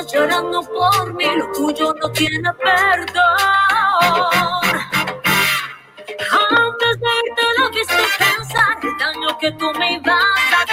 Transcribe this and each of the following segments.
andas llorando por mí, lo tuyo no tiene perdón. Antes de irte lo estoy pensar, el daño que tú me ibas a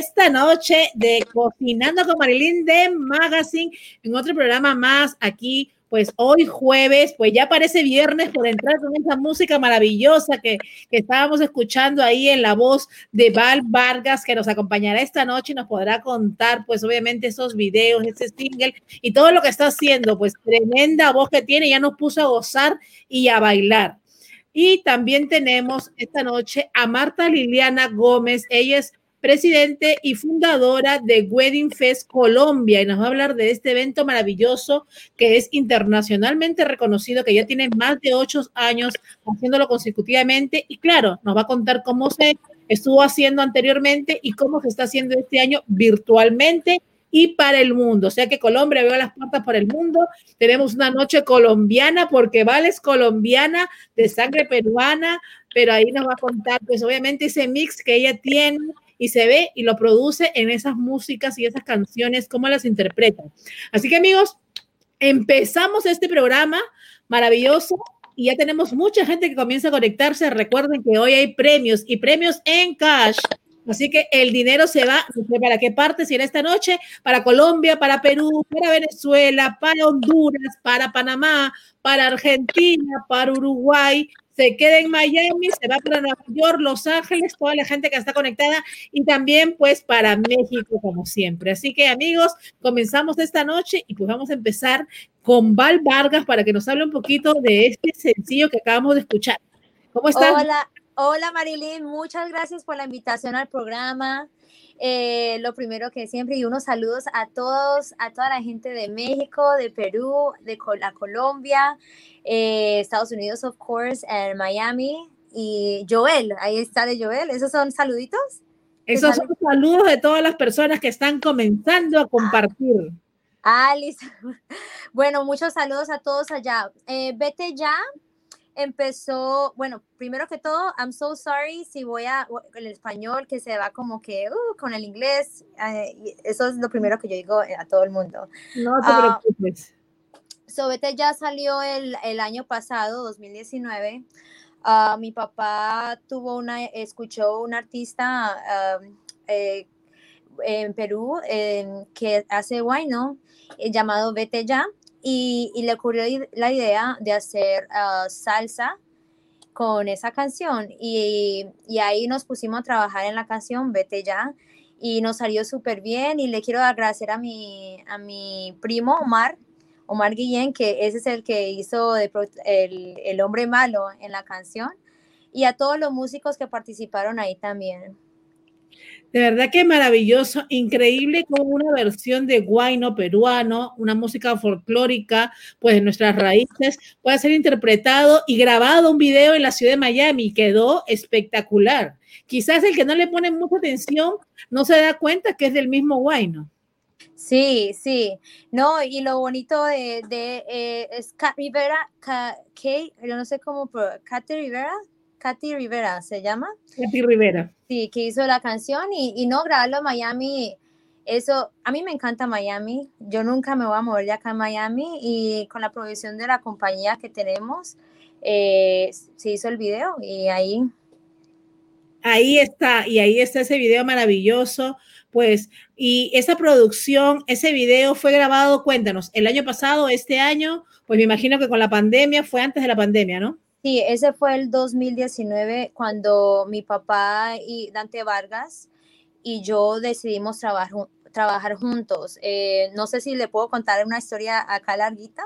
esta noche de Cocinando con Marilyn de Magazine en otro programa más aquí. Pues hoy jueves, pues ya parece viernes por entrar con esa música maravillosa que, que estábamos escuchando ahí en la voz de Val Vargas, que nos acompañará esta noche y nos podrá contar, pues obviamente esos videos, ese single y todo lo que está haciendo, pues tremenda voz que tiene, ya nos puso a gozar y a bailar. Y también tenemos esta noche a Marta Liliana Gómez. Ella es presidente y fundadora de Wedding Fest Colombia y nos va a hablar de este evento maravilloso que es internacionalmente reconocido, que ya tiene más de ocho años haciéndolo consecutivamente y claro, nos va a contar cómo se estuvo haciendo anteriormente y cómo se está haciendo este año virtualmente y para el mundo. O sea que Colombia abrió las puertas para el mundo. Tenemos una noche colombiana porque Val es colombiana de sangre peruana, pero ahí nos va a contar, pues obviamente ese mix que ella tiene y se ve y lo produce en esas músicas y esas canciones, cómo las interpreta. Así que amigos, empezamos este programa maravilloso y ya tenemos mucha gente que comienza a conectarse. Recuerden que hoy hay premios y premios en cash. Así que el dinero se va, ¿para qué parte? Si era esta noche, para Colombia, para Perú, para Venezuela, para Honduras, para Panamá, para Argentina, para Uruguay, se queda en Miami, se va para Nueva York, Los Ángeles, toda la gente que está conectada y también pues para México como siempre. Así que amigos, comenzamos esta noche y pues vamos a empezar con Val Vargas para que nos hable un poquito de este sencillo que acabamos de escuchar. ¿Cómo estás? Hola, hola Marilyn, muchas gracias por la invitación al programa. Eh, lo primero que siempre y unos saludos a todos, a toda la gente de México, de Perú, de la Colombia, eh, Estados Unidos, of course, en Miami y Joel, ahí está de Joel. ¿Esos son saluditos? Esos son saludos de todas las personas que están comenzando a compartir. Ah, listo. Bueno, muchos saludos a todos allá. Eh, vete ya empezó, bueno, primero que todo, I'm so sorry si voy a el español que se va como que uh, con el inglés, eh, eso es lo primero que yo digo a todo el mundo. No te uh, preocupes. Sobete ya salió el, el, año pasado, 2019. Uh, mi papá tuvo una, escuchó un artista eh, en Perú eh, que hace guayno eh, llamado Vete Ya y, le ocurrió la idea de hacer uh, salsa con esa canción y, ahí nos pusimos a trabajar en la canción Vete ya y nos salió súper bien y le quiero agradecer a mi, a mi primo Omar, Omar Guillén, que ese es el que hizo el, el hombre malo en la canción y a todos los músicos que participaron ahí también. De verdad que maravilloso, increíble como una versión de guayno peruano, una música folclórica, pues de nuestras raíces, puede ser interpretado y grabado un video en la ciudad de Miami. Quedó espectacular. Quizás el que no le pone mucha atención no se da cuenta que es del mismo guayno. Sí, sí, no, y lo bonito de, de eh, es Cat Rivera, Kate, yo no sé cómo, Cat Rivera, Katy Rivera se llama. Katy Rivera. Sí, que hizo la canción y, y no grabarlo en Miami. Eso, a mí me encanta Miami. Yo nunca me voy a mover de acá en Miami y con la provisión de la compañía que tenemos, eh, se hizo el video y ahí. Ahí está, y ahí está ese video maravilloso. Pues, y esa producción, ese video fue grabado, cuéntanos, el año pasado, este año, pues me imagino que con la pandemia, fue antes de la pandemia, ¿no? Sí, ese fue el 2019 cuando mi papá y Dante Vargas y yo decidimos trabajar, trabajar juntos. Eh, no sé si le puedo contar una historia acá larguita.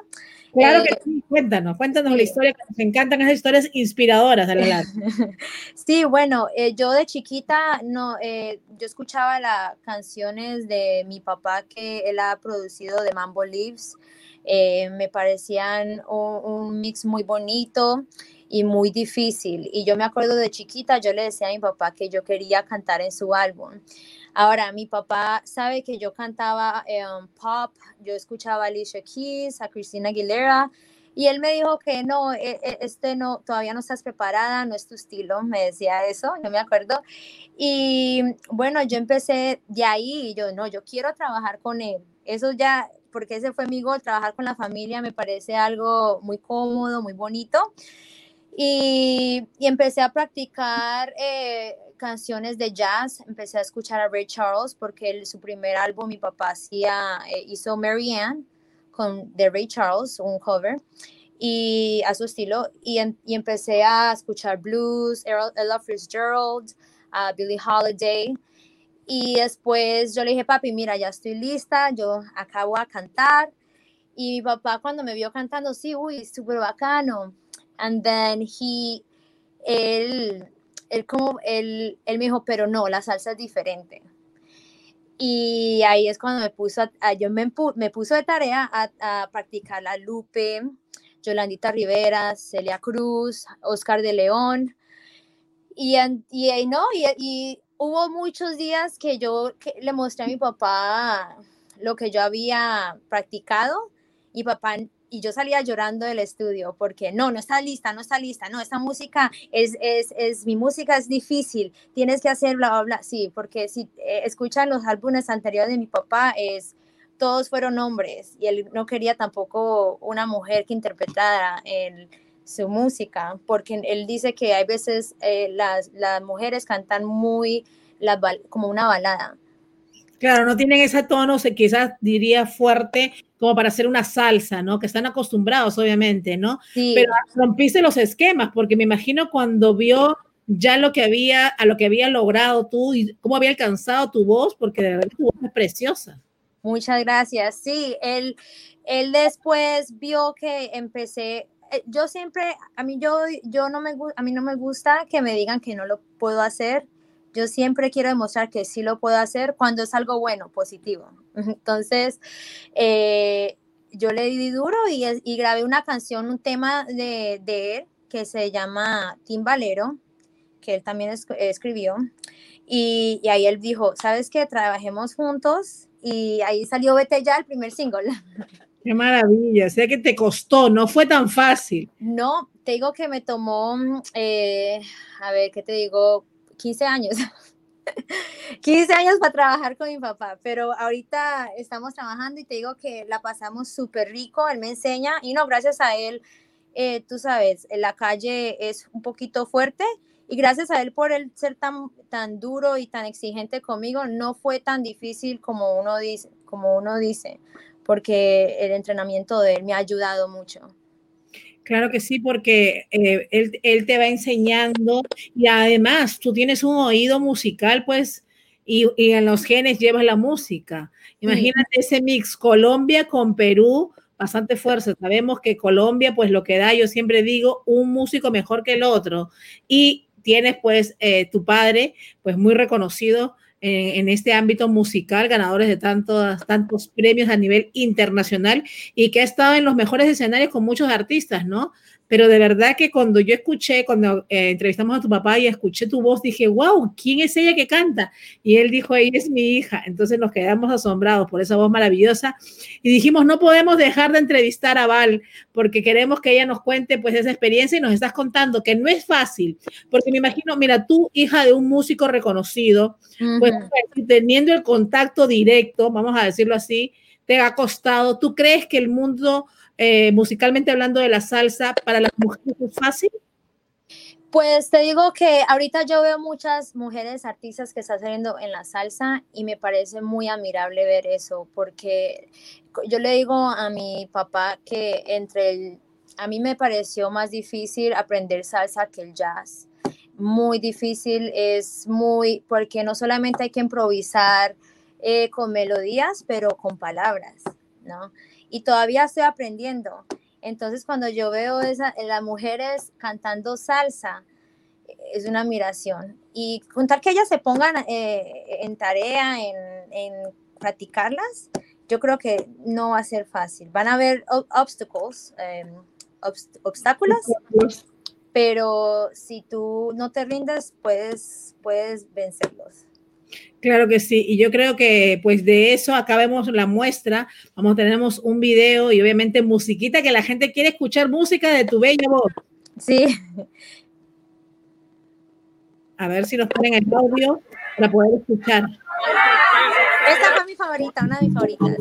Claro que eh, sí, cuéntanos, cuéntanos sí. la historia, que nos encantan esas historias inspiradoras de la Sí, bueno, eh, yo de chiquita, no, eh, yo escuchaba las canciones de mi papá que él ha producido de Mambo Leaves. Eh, me parecían un, mix muy bonito y muy difícil. Y yo me acuerdo de chiquita, yo le decía a mi papá que yo quería cantar en su álbum. Ahora, mi papá sabe que yo cantaba um, pop, yo escuchaba a Alicia Keys, a Christina Aguilera, y él me dijo que no, e, e, este no, todavía no estás preparada, no es tu estilo, me decía eso, yo me acuerdo. Y bueno, yo empecé de ahí, y yo no, yo quiero trabajar con él. Eso ya, porque ese fue mi gol, trabajar con la familia me parece algo muy cómodo, muy bonito. Y, y empecé a practicar eh, canciones de jazz, empecé a escuchar a Ray Charles porque él, su primer álbum mi papá hacía, eh, hizo Mary Ann con, de Ray Charles, un cover, y a su estilo, y, en, y empecé a escuchar blues, Ella Fitzgerald, a uh, Billie Holiday, y después yo le dije, papi, mira, ya estoy lista, yo acabo a cantar, y mi papá cuando me vio cantando, sí, uy, súper bacano, and then he, él, él como, él, él me dijo, pero no, la salsa es diferente. Y ahí es cuando me puso, a, yo me, me, puso de tarea a, a, practicar la Lupe, Yolandita Rivera, Celia Cruz, Oscar de León. Y, y no, y, y, hubo muchos días que yo le mostré a mi papá lo que yo había practicado y papá y yo salía llorando del estudio porque no, no está lista, no está lista, no, esta música es, es, es mi música es difícil, tienes que hacer bla, bla, bla, sí, porque si eh, escuchan los álbumes anteriores de mi papá, es, todos fueron hombres y él no quería tampoco una mujer que interpretara en su música, porque él dice que hay veces eh, las, las mujeres cantan muy la, como una balada. Claro, no tienen ese tono, se quizás diría fuerte, como para hacer una salsa, ¿no? Que están acostumbrados, obviamente, ¿no? Sí. Pero rompiste los esquemas, porque me imagino cuando vio ya lo que había, a lo que había logrado tú y cómo había alcanzado tu voz, porque de verdad tu voz es preciosa. Muchas gracias. Sí, él, él después vio que empecé, yo siempre, a mí yo, yo no me, a mí no me gusta que me digan que no lo puedo hacer. Yo siempre quiero demostrar que sí lo puedo hacer cuando es algo bueno, positivo. Entonces, eh, yo le di duro y, y, grabé una canción, un tema de, de, él que se llama Timbalero, que él también es, escribió. Y, y, ahí él dijo, ¿sabes qué? Trabajemos juntos. Y ahí salió Vete ya, el primer single. Qué maravilla, sé que te costó, no fue tan fácil. No, te digo que me tomó, eh, a ver, ¿qué te digo? 15 años. 15 años para trabajar con mi papá, pero ahorita estamos trabajando y te digo que la pasamos súper rico, él me enseña y no, gracias a él, eh, tú sabes, la calle es un poquito fuerte y gracias a él por él ser tan, tan duro y tan exigente conmigo, no fue tan difícil como uno dice, como uno dice, porque el entrenamiento de él me ha ayudado mucho. Claro que sí, porque eh, él, él, te va enseñando y además tú tienes un oído musical, pues, y, y en los genes llevas la música. Imagínate sí. ese mix Colombia con Perú, bastante fuerza. Sabemos que Colombia, pues lo que da, yo siempre digo, un músico mejor que el otro. Y tienes, pues, eh, tu padre, pues muy reconocido en, este ámbito musical, ganadores de tantos, tantos premios a nivel internacional y que ha estado en los mejores escenarios con muchos artistas, ¿no? Pero de verdad que cuando yo escuché, cuando eh, entrevistamos a tu papá y escuché tu voz, dije, wow, ¿quién es ella que canta? Y él dijo, ella es mi hija. Entonces nos quedamos asombrados por esa voz maravillosa y dijimos, no podemos dejar de entrevistar a Val porque queremos que ella nos cuente pues esa experiencia y nos estás contando que no es fácil, porque me imagino, mira, tú, hija de un músico reconocido, pues teniendo el contacto directo, vamos a decirlo así, te ha costado, ¿tú crees que el mundo eh, musicalmente hablando de la salsa, para las mujeres es fácil? Pues te digo que ahorita yo veo muchas mujeres artistas que están saliendo en la salsa y me parece muy admirable ver eso, porque yo le digo a mi papá que entre el, a mí me pareció más difícil aprender salsa que el jazz. Muy difícil, es muy, porque no solamente hay que improvisar eh, con melodías, pero con palabras, ¿no? Y todavía estoy aprendiendo. Entonces, cuando yo veo esa, las mujeres cantando salsa, es una admiración. Y contar que ellas se pongan eh, en tarea, en, en, practicarlas, yo creo que no va a ser fácil. Van a haber obstáculos, em, obstáculos, pero si tú no te rindes, puedes, puedes vencerlos. Claro que sí, y yo creo que pues de eso acabemos la muestra. Vamos, tenemos un video y obviamente musiquita que la gente quiere escuchar música de tu bella voz. Sí. A ver si nos ponen el audio para poder escuchar. Esta fue mi favorita, una de mis favoritas.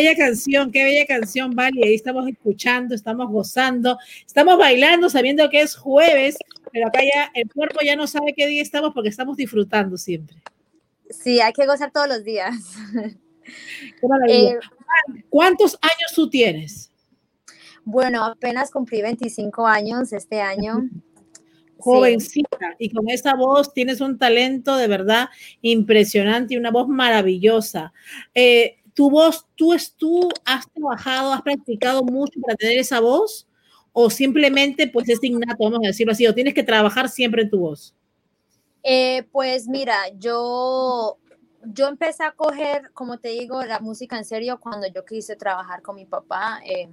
Bella canción, qué bella canción, Vale. Ahí estamos escuchando, estamos gozando, estamos bailando, sabiendo que es jueves, pero acá ya el cuerpo ya no sabe qué día estamos porque estamos disfrutando siempre. Sí, hay que gozar todos los días. Eh, ¿Cuántos años tú tienes? bueno, apenas cumplí 25 años este año. Jovencita, y con esa voz tienes un talento de verdad impresionante y una voz maravillosa. Eh, ¿Tu voz, tú, es, tú has trabajado, has practicado mucho para tener esa voz? ¿O simplemente pues es innato, vamos a decirlo así, o tienes que trabajar siempre en tu voz? Eh, pues mira, yo, yo empecé a coger, como te digo, la música en serio cuando yo quise trabajar con mi papá. eh,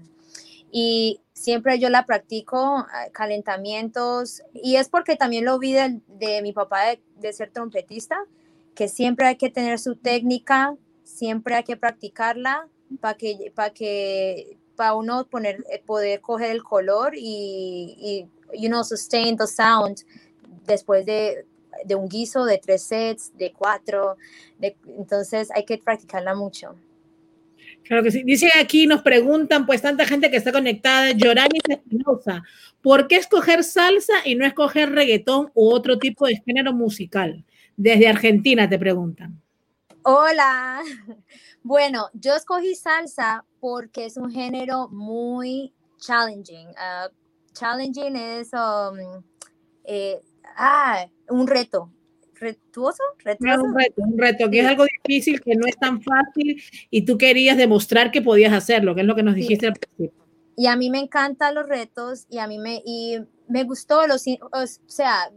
y siempre yo la practico, eh, calentamientos, y es porque también lo vi de, de mi papá de, de ser trompetista, que siempre hay que tener su técnica, siempre hay que practicarla para que, para que, para uno poner, eh, poder coger el color y, y, you know, sustain the sound después de de un guiso de tres sets, de cuatro, de, entonces hay que practicarla mucho. Claro que sí. Dice aquí, nos preguntan, pues tanta gente que está conectada, Yorani Espinosa, ¿por qué escoger salsa y no escoger reggaetón u otro tipo de género musical? Desde Argentina te preguntan. Hola. Bueno, yo escogí salsa porque es un género muy challenging. Uh, challenging es um, eh, ah, un reto, retuoso, retuoso. Un reto, un reto, que es algo difícil, que no es tan fácil y tú querías demostrar que podías hacerlo, que es lo que nos dijiste al principio. Y a mí me encantan los retos y a mí me, y me gustó, los, o sea,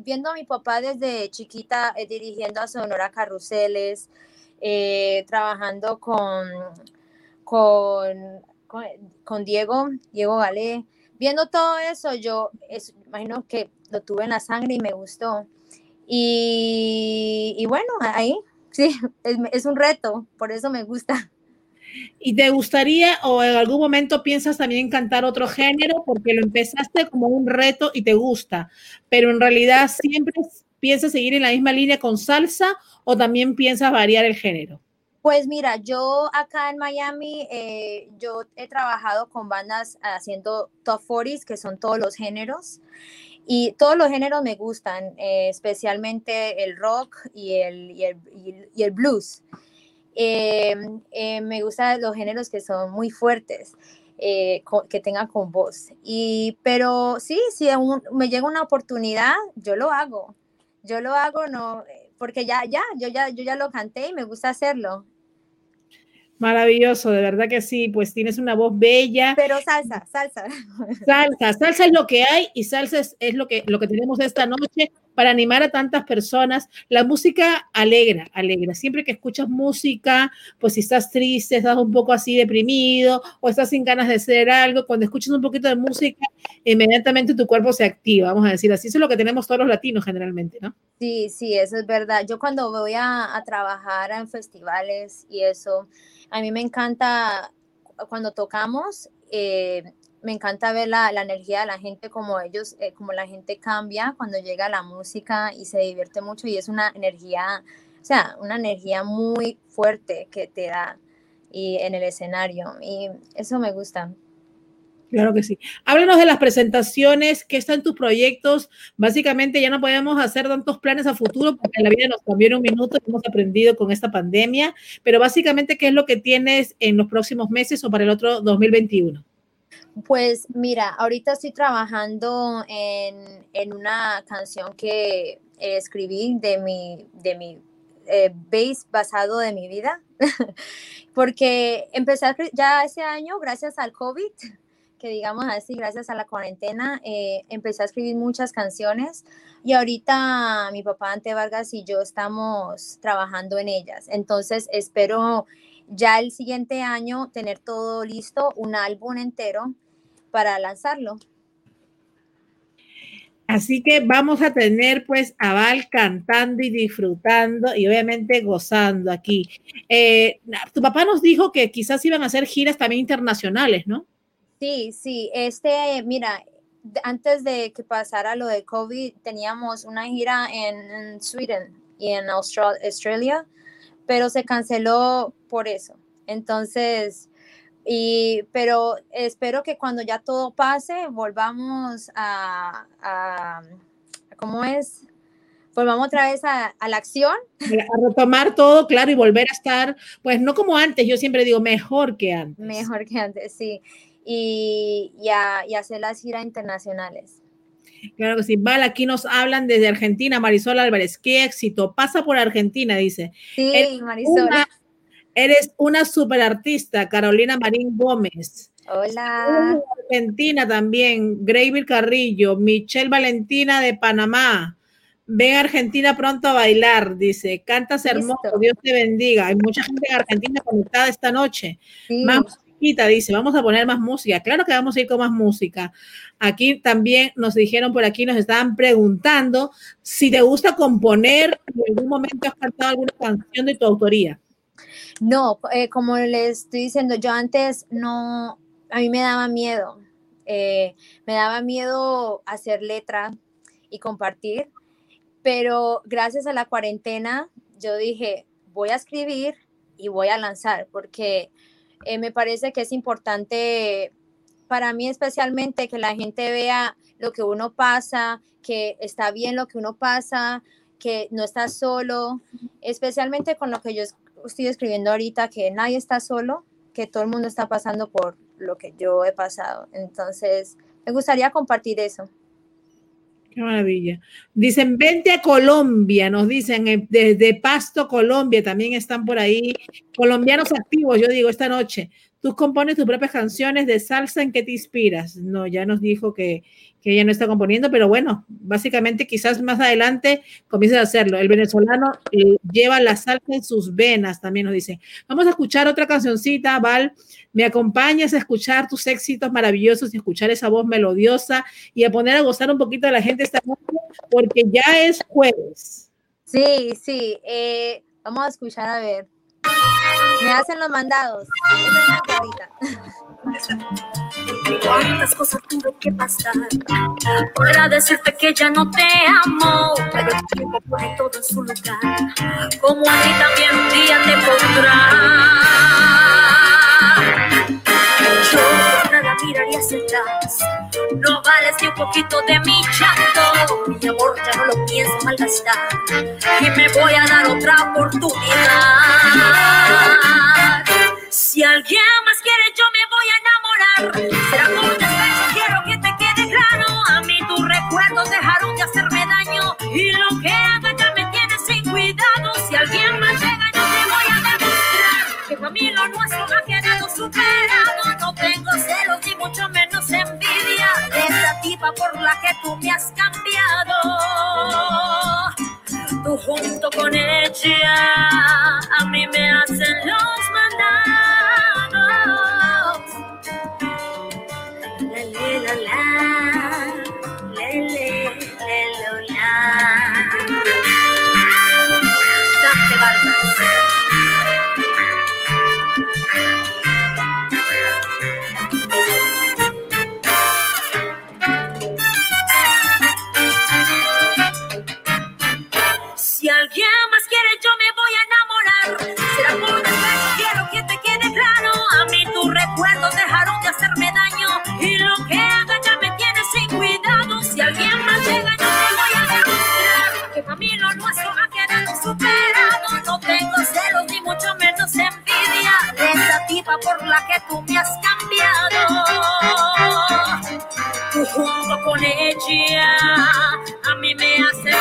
viendo a mi papá desde chiquita eh, dirigiendo a Sonora Carruseles, eh, trabajando con, con, con, Diego, Diego Galé, viendo todo eso, yo es, imagino que lo tuve en la sangre y me gustó. Y, bueno, ahí sí, es, un reto, por eso me gusta. ¿Y te gustaría o en algún momento piensas también cantar otro género porque lo empezaste como un reto y te gusta, pero en realidad siempre piensas seguir en la misma línea con salsa o también piensas variar el género? Pues mira, yo acá en Miami, eh, yo he trabajado con bandas haciendo top 40s, que son todos los géneros. Y todos los géneros me gustan, eh, especialmente el rock y el, y el, y el blues. Em, eh, me gustan los géneros que son muy fuertes, eh, que tengan con voz. Y, pero sí, si me llega una oportunidad, yo lo hago. Yo lo hago, no, porque ya, ya, yo ya, yo ya lo canté y me gusta hacerlo. Maravilloso, de verdad que sí, pues tienes una voz bella. Pero salsa, salsa. Salsa, salsa es lo que hay y salsa es, lo, que, lo que tenemos esta noche para animar a tantas personas. La música alegra, alegra. Siempre que escuchas música, pues si estás triste, estás un poco así deprimido o estás sin ganas de hacer algo, cuando escuchas un poquito de música, inmediatamente tu cuerpo se activa, vamos a decir así. Eso es lo que tenemos todos los latinos generalmente, ¿no? Sí, sí, eso es verdad. Yo cuando voy a, a trabajar en festivales y eso, a mí me encanta cuando tocamos, eh, me encanta ver la, energía de la gente, como ellos, eh, como la gente cambia cuando llega la música y se divierte mucho y es una energía, o sea, una energía muy fuerte que te da y en el escenario y eso me gusta. Claro que sí. Háblanos de las presentaciones, qué están tus proyectos. Básicamente ya no podemos hacer tantos planes a futuro porque la vida nos cambió en un minuto, hemos aprendido con esta pandemia, pero básicamente, ¿qué es lo que tienes en los próximos meses o para el otro 2021? Pues mira, ahorita estoy trabajando en, en una canción que escribí de mi, de mi eh, base basado de mi vida, porque empecé ya ese año, gracias al COVID, que digamos así, gracias a la cuarentena, eh, empecé a escribir muchas canciones y ahorita mi papá Ante Vargas y yo estamos trabajando en ellas. Entonces espero ya el siguiente año tener todo listo, un álbum entero para lanzarlo. Así que vamos a tener pues a Val cantando y disfrutando y obviamente gozando aquí. Eh, tu papá nos dijo que quizás iban a hacer giras también internacionales, ¿no? Sí, sí, este, mira, antes de que pasara lo de COVID, teníamos una gira en, Sweden y en Australia, pero se canceló por eso. Entonces, y, pero espero que cuando ya todo pase, volvamos a, a ¿cómo es? Volvamos otra vez a, a, la acción. A retomar todo, claro, y volver a estar, pues no como antes, yo siempre digo, mejor que antes. Mejor que antes, sí y, y, hacer las giras internacionales. Claro que sí. Vale, aquí nos hablan desde Argentina, Marisol Álvarez. Qué éxito. Pasa por Argentina, dice. Sí, Marisol. Eres una super artista, Carolina Marín Gómez. Hola. Argentina también, Gravy Carrillo, Michelle Valentina de Panamá. Ven a Argentina pronto a bailar, dice. Cantas hermoso, Dios te bendiga. Hay mucha gente en Argentina conectada esta noche. Sí dice, vamos a poner más música. Claro que vamos a ir con más música. Aquí también nos dijeron por aquí, nos estaban preguntando si te gusta componer, en algún momento has cantado alguna canción de tu autoría. No, eh, como les estoy diciendo, yo antes no, a mí me daba miedo. Eh, me daba miedo hacer letra y compartir. pero gracias a la cuarentena yo dije, voy a escribir y voy a lanzar, porque eh, me parece que es importante para mí especialmente que la gente vea lo que uno pasa, que está bien lo que uno pasa, que no está solo, especialmente con lo que yo estoy escribiendo ahorita, que nadie está solo, que todo el mundo está pasando por lo que yo he pasado. Entonces, me gustaría compartir eso. Qué maravilla. Dicen, vente a Colombia, nos dicen, eh, desde Pasto, Colombia, también están por ahí colombianos activos, yo digo, esta noche. Tú compones tus propias canciones de salsa, ¿en qué te inspiras? No, ya nos dijo que, que ella no está componiendo, pero bueno, básicamente quizás más adelante comiences a hacerlo. El venezolano eh, lleva la salsa en sus venas, también nos dice. Vamos a escuchar otra cancioncita, Val. Me acompañas a escuchar tus éxitos maravillosos y escuchar esa voz melodiosa y a poner a gozar un poquito a la gente esta noche, porque ya es jueves. Sí, sí. Eh, vamos a escuchar a ver. Me hacen los mandados. Cuántas cosas tuve que pasar para decirte que ya no te amo, pero el tiempo pone todo en su lugar, como a mí también un día te pondrá. Miraría hacia atrás, no vales ni un poquito de mi chato, mi amor ya no lo pienso malgastar y me voy a dar otra oportunidad. Si alguien más quiere, yo me voy a enamorar. Será por despecho, quiero que te quede claro. A mí tus recuerdos dejaron de hacerme daño. Y lo que haga por la que tú me has cambiado. Tú junto con ella, a mí me hacen los mandados. La, le, la, la, le, la. Por la que tú me has cambiado. Tú junto con ella a mí me hace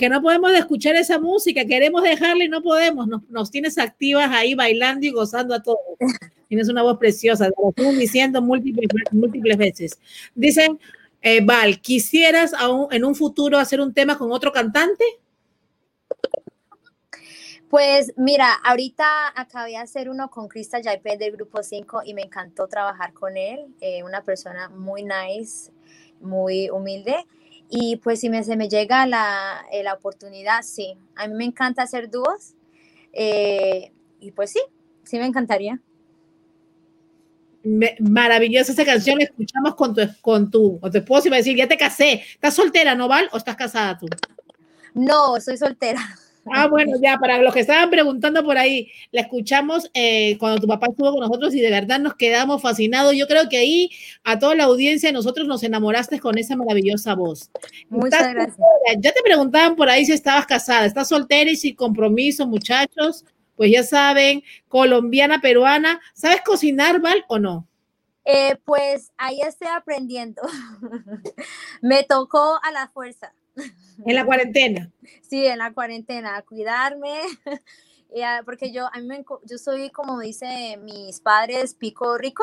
que no podemos escuchar esa música, queremos dejarla y no podemos. Nos, nos tienes activas ahí bailando y gozando a todos. Tienes una voz preciosa, lo estoy diciendo múltiples, múltiples veces. Dicen, eh, Val, ¿quisieras aún en un futuro hacer un tema con otro cantante? Pues mira, ahorita acabé de hacer uno con Crista Yaipe del Grupo 5 y me encantó trabajar con él. eh, una persona muy nice, muy humilde. Y pues si me, se me llega la, eh, la oportunidad, sí. A mí me encanta hacer dúos. eh, y pues sí, sí me encantaría. Me- maravillosa esa canción, la escuchamos con tu, con tu, con tu esposo y va a decir, ya te casé. ¿Estás soltera, no, Val? ¿O estás casada tú? No, soy soltera. Ah, bueno, ya, para los que estaban preguntando por ahí, la escuchamos eh, cuando tu papá estuvo con nosotros y de verdad nos quedamos fascinados. Yo creo que ahí a toda la audiencia, nosotros nos enamoraste con esa maravillosa voz. Muchas ¿Estás gracias. soltera? Ya te preguntaban por ahí si estabas casada. ¿Estás soltera y sin compromiso, muchachos? Pues ya saben, colombiana, peruana. ¿Sabes cocinar, Val, o no? Eh, pues ahí estoy aprendiendo. me tocó a la fuerza. En la cuarentena. Sí, en la cuarentena, a cuidarme, porque yo, a mí me yo soy, como dice mis padres, pico rico,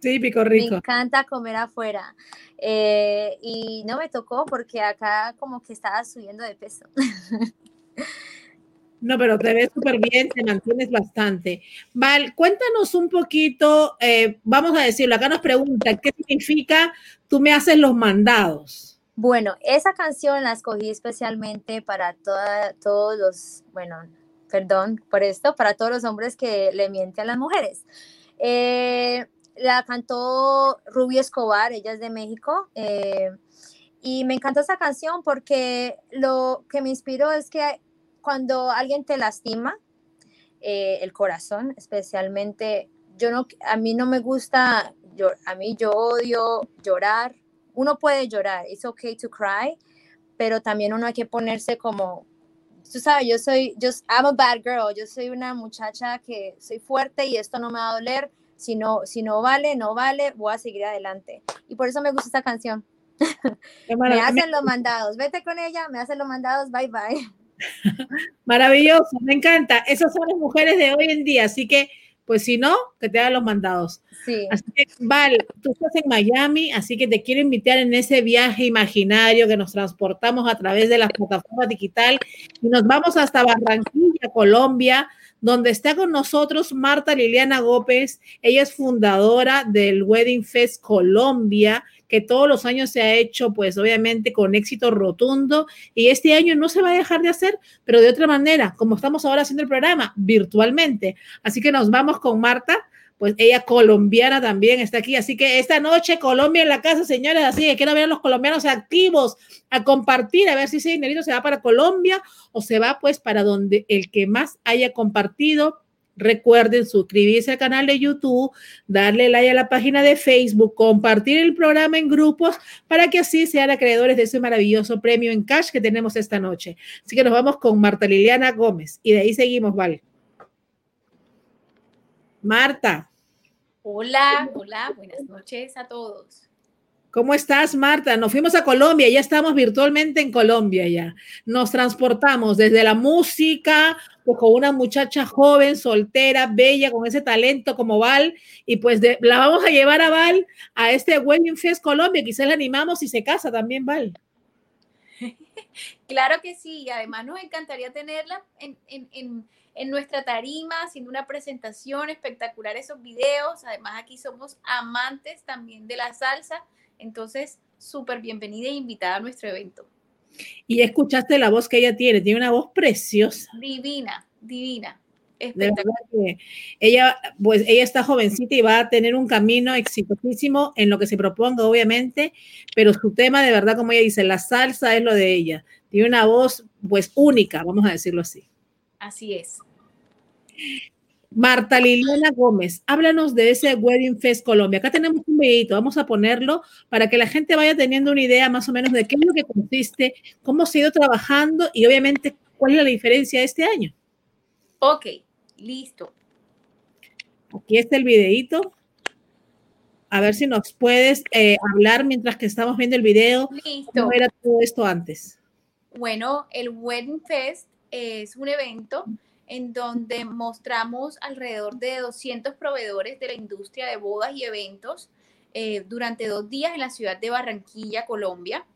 Sí, pico me rico. encanta comer afuera, eh, y no me tocó porque acá como que estaba subiendo de peso. No, pero te ves súper bien, te mantienes bastante. Val, cuéntanos un poquito, eh, vamos a decirlo, acá nos pregunta, ¿qué significa tú me haces los mandados? Bueno, esa canción la escogí especialmente para toda, todos los, bueno, perdón por esto, para todos los hombres que le mienten a las mujeres. Eh, la cantó Ruby Escobar, ella es de México. Eh, y me encantó esa canción porque lo que me inspiró es que cuando alguien te lastima eh, el corazón, especialmente, yo no, a mí no me gusta, yo, a mí yo odio llorar. Uno puede llorar, it's okay to cry, pero también uno hay que ponerse como, tú sabes, yo soy, yo, I'm a bad girl, yo soy una muchacha que soy fuerte y esto no me va a doler, si no, si no vale, no vale, voy a seguir adelante. Y por eso me gusta esta canción. me hacen los mandados, vete con ella, me hacen los mandados, bye bye. Maravilloso, me encanta. Esas son las mujeres de hoy en día, así que, pues si no, que te hagan los mandados. Sí. Así que, Val, tú estás en Miami, así que te quiero invitar en ese viaje imaginario que nos transportamos a través de la plataforma digital y nos vamos hasta Barranquilla, Colombia, donde está con nosotros Marta Liliana Gópez. Ella es fundadora del Wedding Fest Colombia, que todos los años se ha hecho, pues obviamente con éxito rotundo. Y este año no se va a dejar de hacer, pero de otra manera, como estamos ahora haciendo el programa, virtualmente. Así que nos vamos con Marta pues ella colombiana también está aquí. Así que esta noche Colombia en la casa, señores, así que quiero ver a los colombianos activos, a compartir, a ver si ese dinerito se va para Colombia o se va pues para donde el que más haya compartido. Recuerden suscribirse al canal de YouTube, darle like a la página de Facebook, compartir el programa en grupos para que así sean acreedores de ese maravilloso premio en cash que tenemos esta noche. Así que nos vamos con Marta Liliana Gómez y de ahí seguimos, ¿vale? Marta. Hola, hola, buenas noches a todos. ¿Cómo estás, Marta? Nos fuimos a Colombia, ya estamos virtualmente en Colombia ya. Nos transportamos desde la música, pues con una muchacha joven, soltera, bella, con ese talento como Val, y pues la vamos a llevar a Val a este Wedding Fest Colombia, quizás la animamos y se casa también, Val. Claro que sí, además nos encantaría tenerla en, en nuestra tarima, haciendo una presentación espectacular, esos videos. Además, aquí somos amantes también de la salsa. Entonces, súper bienvenida e invitada a nuestro evento. Y escuchaste la voz que ella tiene, tiene una voz preciosa. Divina, divina. Espectacular. ella, pues ella está jovencita y va a tener un camino exitosísimo en lo que se proponga, obviamente, pero su tema de verdad, como ella dice, la salsa es lo de ella. Tiene una voz, pues, única, vamos a decirlo así. Así es. Marta Liliana Gómez, háblanos de ese Wedding Fest Colombia. Acá tenemos un videito, vamos a ponerlo para que la gente vaya teniendo una idea más o menos de qué es lo que consiste, cómo se ha ido trabajando y obviamente cuál es la diferencia de este año. Ok, listo. Aquí está el videito. A ver si nos puedes eh, hablar mientras que estamos viendo el video. Listo. ¿Cómo era todo esto antes? Bueno, el Wedding Fest es un evento en donde mostramos alrededor de 200 proveedores de la industria de bodas y eventos eh, durante dos días en la ciudad de Barranquilla, Colombia.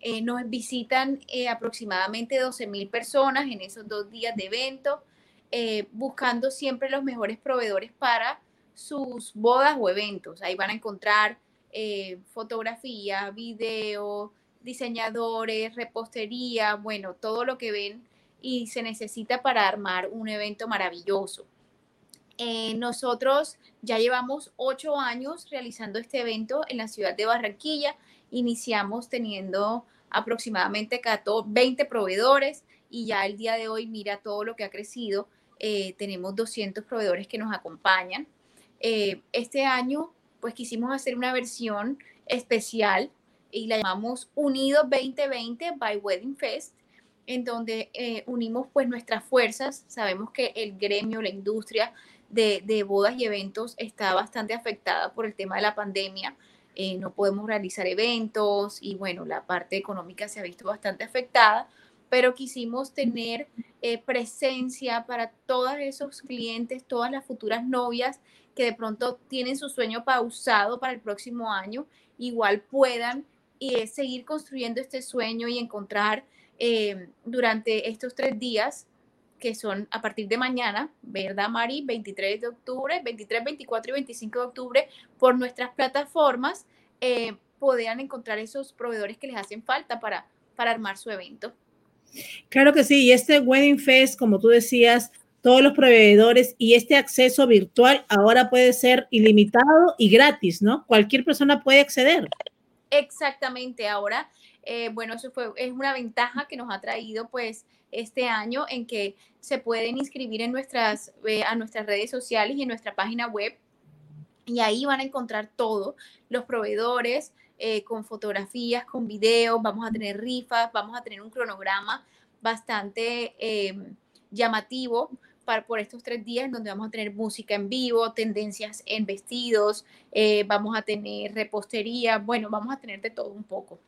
Eh, nos visitan eh, aproximadamente 12 mil personas en esos dos días de evento, buscando siempre los mejores proveedores para sus bodas o eventos. Ahí van a encontrar fotografía, video, diseñadores, repostería, bueno, todo lo que ven y se necesita para armar un evento maravilloso. Eh, nosotros ya llevamos ocho años realizando este evento en la ciudad de Barranquilla. Iniciamos teniendo aproximadamente 20 proveedores y ya el día de hoy mira todo lo que ha crecido. Eh, tenemos 200 proveedores que nos acompañan. Eh, este año pues quisimos hacer una versión especial y la llamamos Unidos 2020 by Wedding Fest en donde eh, unimos pues nuestras fuerzas. Sabemos que el gremio, la industria de, de, bodas y eventos está bastante afectada por el tema de la pandemia. Eh, no podemos realizar eventos y bueno, la parte económica se ha visto bastante afectada, pero quisimos tener eh, presencia para todos esos clientes, todas las futuras novias que de pronto tienen su sueño pausado para el próximo año, igual puedan seguir construyendo este sueño y encontrar eh, durante estos tres días que son a partir de mañana, ¿verdad, Mari? 23 de octubre, 23, 24 y 25 de octubre, por nuestras plataformas, eh, podrían encontrar esos proveedores que les hacen falta para, para armar su evento. Claro que sí, y este Wedding Fest, como tú decías, todos los proveedores y este acceso virtual ahora puede ser ilimitado y gratis, ¿no? Cualquier persona puede acceder. Exactamente, ahora, eh, bueno, eso fue, es una ventaja que nos ha traído pues este año en que se pueden inscribir en nuestras, eh, a nuestras redes sociales y en nuestra página web y ahí van a encontrar todo, los proveedores eh, con fotografías, con videos, vamos a tener rifas, vamos a tener un cronograma bastante llamativo por estos tres días en donde vamos a tener música en vivo, tendencias en vestidos, eh, vamos a tener repostería, bueno, vamos a tener de todo un poco.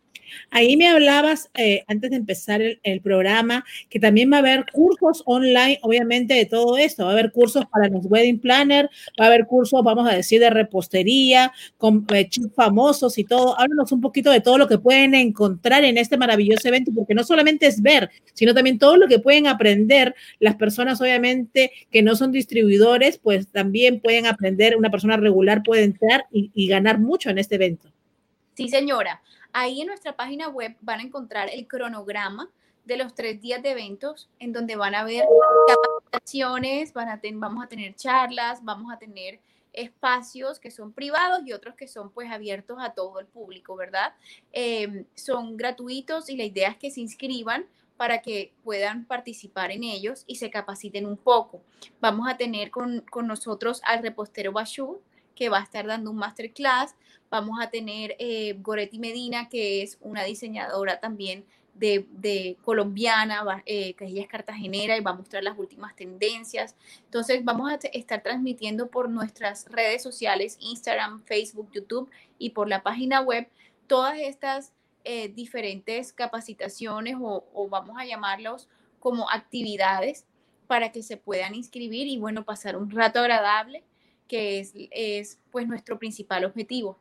Ahí me hablabas eh, antes de empezar el, programa que también va a haber cursos online, obviamente, de todo esto. Va a haber cursos para los wedding planner, va a haber cursos, vamos a decir, de repostería, con eh, famosos y todo. Háblanos un poquito de todo lo que pueden encontrar en este maravilloso evento, porque no solamente es ver, sino también todo lo que pueden aprender las personas, obviamente, que no son distribuidores, pues también pueden aprender, una persona regular puede entrar y ganar mucho en este evento. Sí, señora. Ahí en nuestra página web van a encontrar el cronograma de los tres días de eventos en donde van a ver capacitaciones, van a vamos a tener charlas, vamos a tener espacios que son privados y otros que son pues abiertos a todo el público, ¿verdad? Em, son gratuitos y la idea es que se inscriban para que puedan participar en ellos y se capaciten un poco. Vamos a tener con, con nosotros al repostero Bashu, que va a estar dando un masterclass. Vamos a tener eh, Goretti Medina, que es una diseñadora también de, colombiana, eh, que ella es cartagenera y va a mostrar las últimas tendencias. Entonces vamos a estar transmitiendo por nuestras redes sociales, Instagram, Facebook, YouTube y por la página web todas estas eh, diferentes capacitaciones o, o vamos a llamarlos como actividades para que se puedan inscribir y bueno, pasar un rato agradable que es, es pues nuestro principal objetivo.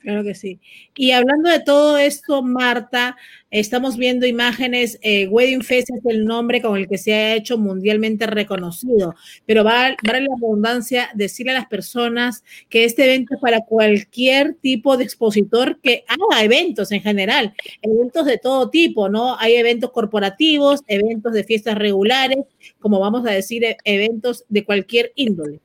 Claro que sí. Y hablando de todo esto, Marta, estamos viendo imágenes, eh, Wedding Fest es el nombre con el que se ha hecho mundialmente reconocido, pero va, vale la abundancia decirle a las personas que este evento es para cualquier tipo de expositor que haga eventos en general, eventos de todo tipo, ¿no? Hay eventos corporativos, eventos de fiestas regulares, como vamos a decir, e, eventos de cualquier índole.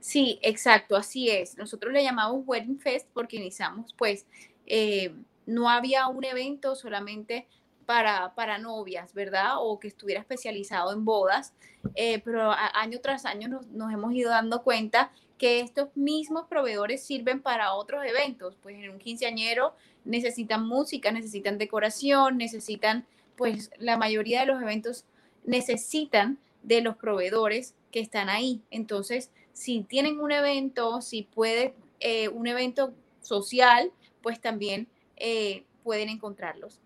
Sí, exacto, así es. Nosotros le llamamos Wedding Fest porque iniciamos, pues, eh, no había un evento solamente para, para novias, ¿verdad? O que estuviera especializado en bodas, eh, pero año tras año nos, nos, hemos ido dando cuenta que estos mismos proveedores sirven para otros eventos, pues en un quinceañero necesitan música, necesitan decoración, necesitan, pues la mayoría de los eventos necesitan de los proveedores que están ahí. Entonces, si tienen un evento, si puede, eh, un evento social, pues también eh, pueden encontrarlos.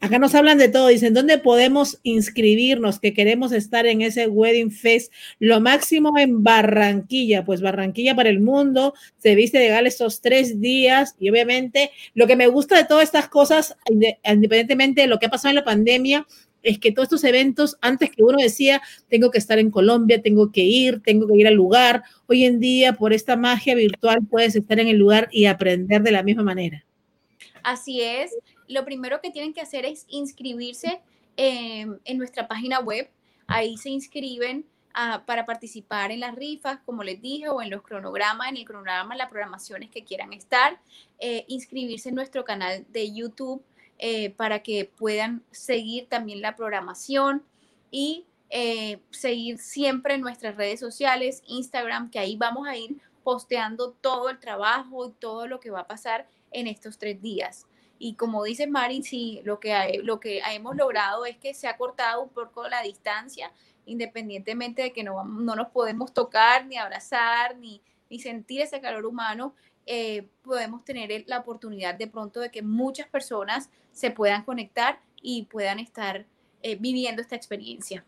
Acá nos hablan de todo, dicen, ¿dónde podemos inscribirnos? Que queremos estar en ese Wedding Fest, lo máximo en Barranquilla, pues Barranquilla para el mundo, se viste legal estos tres días y obviamente lo que me gusta de todas estas cosas, independientemente de lo que ha pasado en la pandemia, es que todos estos eventos, antes que uno decía, tengo que estar en Colombia, tengo que ir, tengo que ir al lugar, hoy en día por esta magia virtual puedes estar en el lugar y aprender de la misma manera. Así es. Lo primero que tienen que hacer es inscribirse em, en nuestra página web. Ahí se inscriben ah, para participar en las rifas, como les dije, o en los cronogramas, en el cronograma, las programaciones que quieran estar. Eh, inscribirse en nuestro canal de YouTube eh, para que puedan seguir también la programación y eh, seguir siempre nuestras redes sociales, Instagram, que ahí vamos a ir posteando todo el trabajo y todo lo que va a pasar en estos tres días. Y como dice Mari, sí, lo que, lo que hemos logrado es que se ha cortado un poco la distancia, independientemente de que no, no nos podemos tocar, ni abrazar, ni, ni sentir ese calor humano, eh, podemos tener la oportunidad de pronto de que muchas personas se puedan conectar y puedan estar eh, viviendo esta experiencia.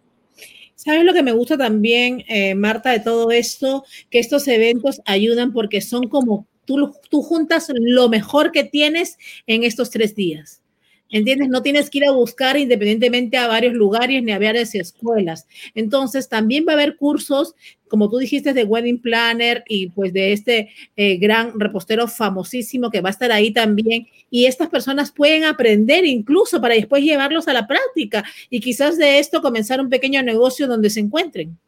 ¿Sabes lo que me gusta también, eh, Marta, de todo esto? Que estos eventos ayudan porque son como tú, tú juntas lo mejor que tienes en estos tres días. ¿Entiendes? No tienes que ir a buscar independientemente a varios lugares ni a varias escuelas. Entonces, también va a haber cursos, como tú dijiste, de Wedding Planner y pues de este eh, gran repostero famosísimo que va a estar ahí también. Y estas personas pueden aprender incluso para después llevarlos a la práctica y quizás de esto comenzar un pequeño negocio donde se encuentren.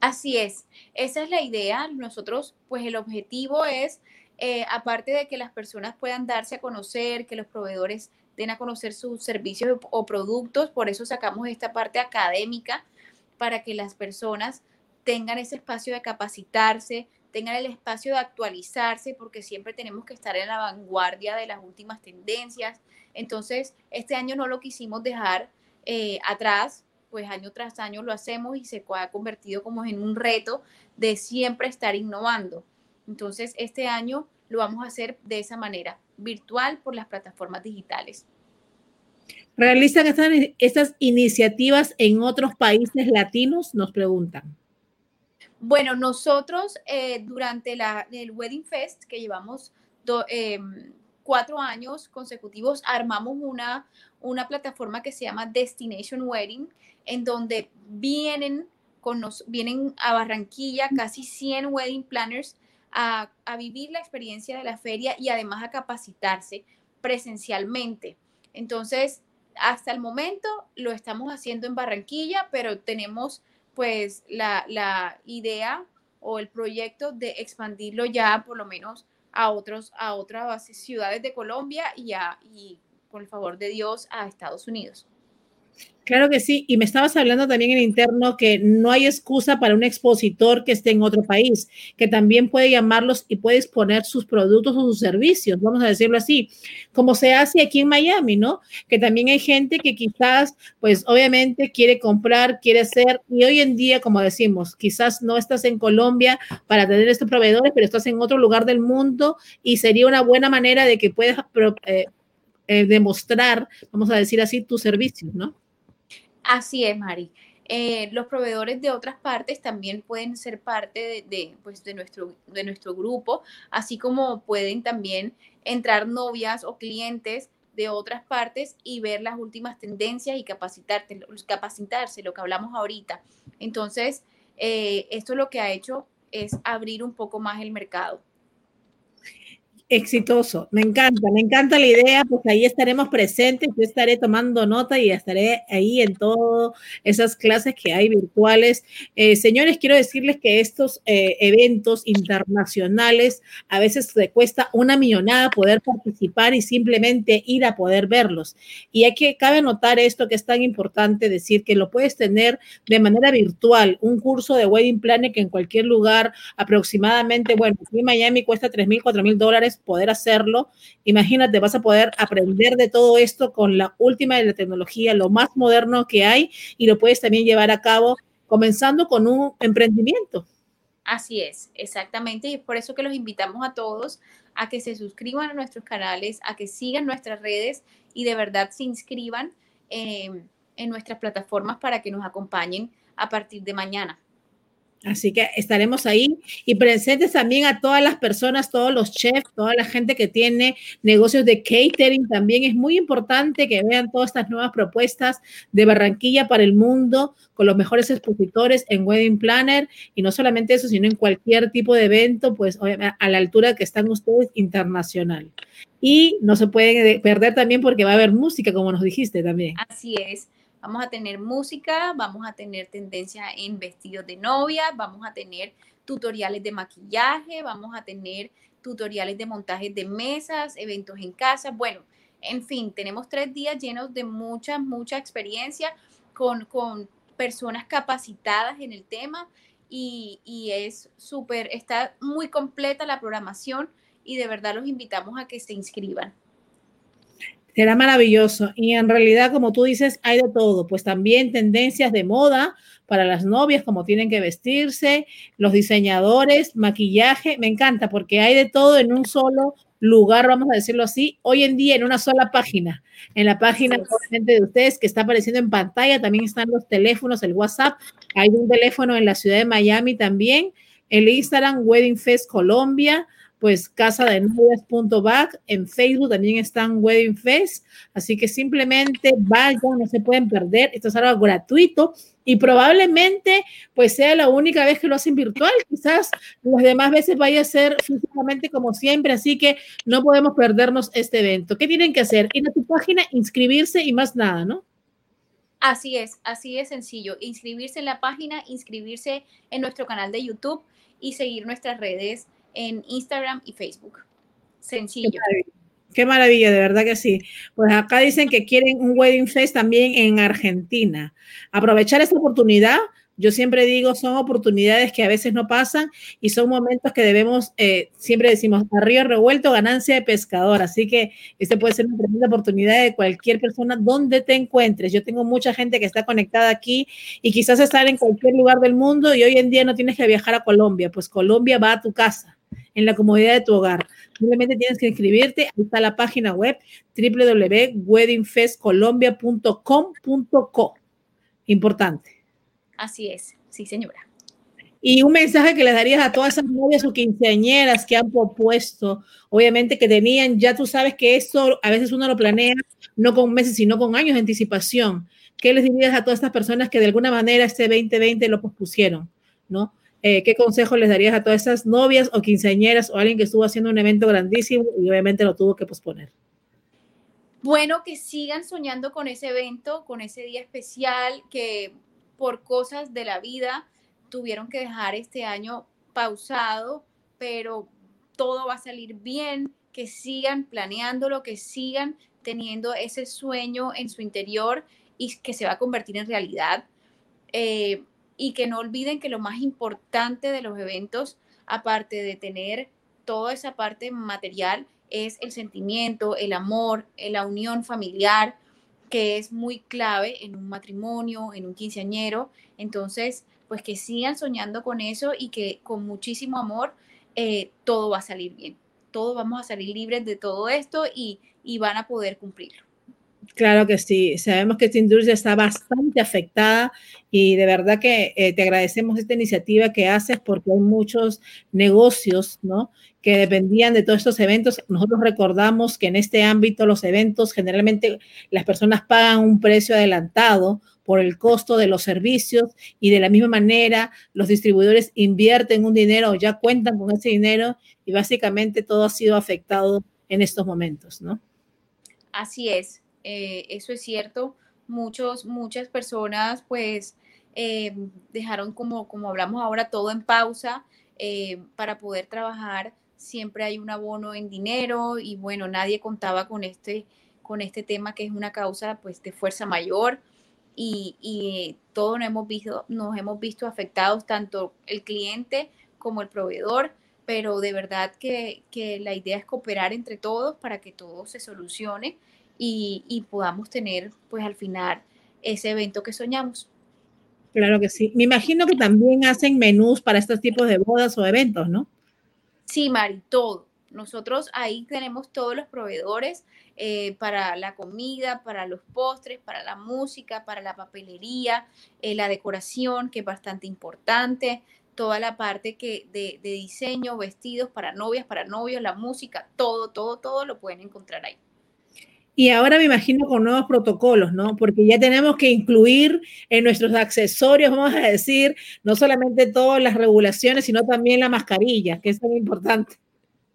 Así es, esa es la idea. Nosotros, pues el objetivo es, eh, aparte de que las personas puedan darse a conocer, que los proveedores den a conocer sus servicios o productos. Por eso sacamos esta parte académica para que las personas tengan ese espacio de capacitarse, tengan el espacio de actualizarse, porque siempre tenemos que estar en la vanguardia de las últimas tendencias. Entonces, este año no lo quisimos dejar eh, atrás, pues año tras año lo hacemos y se ha convertido como en un reto de siempre estar innovando. Entonces, este año lo vamos a hacer de esa manera, virtual por las plataformas digitales. ¿Realizan estas, iniciativas en otros países latinos? Nos preguntan. Bueno, nosotros eh, durante el Wedding Fest, que llevamos em, cuatro años consecutivos, armamos una, una plataforma que se llama Destination Wedding, en donde vienen, con nos, vienen a Barranquilla casi 100 wedding planners a, vivir la experiencia de la feria y además a capacitarse presencialmente. Entonces, hasta el momento lo estamos haciendo en Barranquilla, pero tenemos pues la, la, idea o el proyecto de expandirlo ya por lo menos a, otros, a otras ciudades de Colombia y, a, y con el favor de Dios a Estados Unidos. Claro que sí, y me estabas hablando también en interno que no hay excusa para un expositor que esté en otro país, que también puede llamarlos y puede exponer sus productos o sus servicios, vamos a decirlo así, como se hace aquí en Miami, ¿no? Que también hay gente que quizás, pues obviamente quiere comprar, quiere hacer, y hoy en día, como decimos, quizás no estás en Colombia para tener estos proveedores, pero estás en otro lugar del mundo y sería una buena manera de que puedas eh, eh, demostrar, vamos a decir así, tus servicios, ¿no? Así es, Mari. Eh, los proveedores de otras partes también pueden ser parte de, pues, de nuestro grupo, así como pueden también entrar novias o clientes de otras partes y ver las últimas tendencias y capacitarte, capacitarse, lo que hablamos ahorita. Entonces, eh, esto lo que ha hecho es abrir un poco más el mercado exitoso. Me encanta, me encanta la idea, pues ahí estaremos presentes, yo estaré tomando nota y estaré ahí en todas esas clases que hay virtuales. Eh, señores, quiero decirles que estos eh, eventos internacionales a veces te cuesta una millonada poder participar y simplemente ir a poder verlos. Y hay que, cabe notar esto que es tan importante decir que lo puedes tener de manera virtual, un curso de wedding planning que en cualquier lugar aproximadamente, bueno, aquí en Miami cuesta 3 mil, 4 mil dólares poder hacerlo. Imagínate, vas a poder aprender de todo esto con la última de la tecnología, lo más moderno que hay, y lo puedes también llevar a cabo comenzando con un emprendimiento. Así es, exactamente. Y es por eso que los invitamos a todos a que se suscriban a nuestros canales, a que sigan nuestras redes y de verdad se inscriban eh, en nuestras plataformas para que nos acompañen a partir de mañana. Así que estaremos ahí y presentes también a todas las personas, todos los chefs, toda la gente que tiene negocios de catering. También es muy importante que vean todas estas nuevas propuestas de Barranquilla para el mundo con los mejores expositores en Wedding Planner y no solamente eso, sino en cualquier tipo de evento, pues a la altura que están ustedes internacional. Y no se pueden perder también porque va a haber música, como nos dijiste también. Así es. Vamos a tener música, vamos a tener tendencia en vestidos de novia, vamos a tener tutoriales de maquillaje, vamos a tener tutoriales de montajes de mesas, eventos en casa. Bueno, en fin, tenemos tres días llenos de mucha, mucha experiencia con, con personas capacitadas en el tema y, y es súper, está muy completa la programación y de verdad los invitamos a que se inscriban. Será maravilloso. Y en realidad, como tú dices, hay de todo. Pues también tendencias de moda para las novias, como tienen que vestirse, los diseñadores, maquillaje. Me encanta porque hay de todo en un solo lugar, vamos a decirlo así, hoy en día en una sola página. En la página de ustedes que está apareciendo en pantalla también están los teléfonos, el WhatsApp. Hay un teléfono en la ciudad de Miami también. El Instagram Wedding Fest Colombia pues casa de novias.back, en Facebook también están Wedding Fest, así que simplemente vayan, no se pueden perder, esto es algo gratuito y probablemente pues sea la única vez que lo hacen virtual, quizás las demás veces vaya a ser físicamente como siempre, así que no podemos perdernos este evento. ¿Qué tienen que hacer? Ir a tu página, inscribirse y más nada, ¿no? Así es, así es sencillo. Inscribirse en la página, inscribirse en nuestro canal de YouTube y seguir nuestras redes en Instagram y Facebook. Sencillo. Qué maravilla, de verdad que sí. Pues acá dicen que quieren un wedding fest también en Argentina. Aprovechar esta oportunidad yo siempre digo, son oportunidades que a veces no pasan y son momentos que debemos, eh, siempre decimos, a río revuelto, ganancia de pescador. Así que este puede ser una tremenda oportunidad de cualquier persona donde te encuentres. Yo tengo mucha gente que está conectada aquí y quizás estar en cualquier lugar del mundo y hoy en día no tienes que viajar a Colombia, pues Colombia va a tu casa en la comodidad de tu hogar. Simplemente tienes que inscribirte. Ahí está la página web www.weddingfestcolombia.com.co. Importante. Así es, sí, señora. Y un mensaje que les darías a todas esas novias o quinceañeras que han propuesto, obviamente que tenían, ya tú sabes que esto a veces uno lo planea no con meses, sino con años de anticipación. ¿Qué les dirías a todas estas personas que de alguna manera este 2020 lo pospusieron? ¿No? Eh, ¿Qué consejo les darías a todas esas novias o quinceañeras o alguien que estuvo haciendo un evento grandísimo y obviamente lo tuvo que posponer? Bueno, que sigan soñando con ese evento, con ese día especial, que por cosas de la vida tuvieron que dejar este año pausado, pero todo va a salir bien, que sigan planeándolo, que sigan teniendo ese sueño en su interior y que se va a convertir en realidad. Eh, y que no olviden que lo más importante de los eventos, aparte de tener toda esa parte material, es el sentimiento, el amor, la unión familiar, que es muy clave en un matrimonio, en un quinceañero. Entonces, pues que sigan soñando con eso y que con muchísimo amor eh, todo va a salir bien. Todos vamos a salir libres de todo esto y, y van a poder cumplirlo. Claro que sí, sabemos que esta industria está bastante afectada y de verdad que eh, te agradecemos esta iniciativa que haces porque hay muchos negocios, ¿no? Que dependían de todos estos eventos. Nosotros recordamos que en este ámbito los eventos generalmente las personas pagan un precio adelantado por el costo de los servicios y de la misma manera los distribuidores invierten un dinero o ya cuentan con ese dinero y básicamente todo ha sido afectado en estos momentos, ¿no? Así es, eh, eso es cierto. Muchos, muchas personas pues eh, dejaron como, como hablamos ahora todo en pausa eh, para poder trabajar. Siempre hay un abono en dinero y bueno, nadie contaba con este, con este tema que es una causa pues de fuerza mayor y, y todos nos hemos, visto, nos hemos visto afectados, tanto el cliente como el proveedor, pero de verdad que, que la idea es cooperar entre todos para que todo se solucione y, podamos tener pues al final ese evento que soñamos. Claro que sí. Me imagino que también hacen menús para estos tipos de bodas o eventos, ¿no? Sí, Mari, todo. Nosotros ahí tenemos todos los proveedores eh, para la comida, para los postres, para la música, para la papelería, eh, la decoración, que es bastante importante, toda la parte que de, de diseño, vestidos para novias, para novios, la música, todo, todo, todo lo pueden encontrar ahí. Y ahora me imagino con nuevos protocolos, ¿no? Porque ya tenemos que incluir en nuestros accesorios, vamos a decir, no solamente todas las regulaciones, sino también la mascarilla, que es muy importante.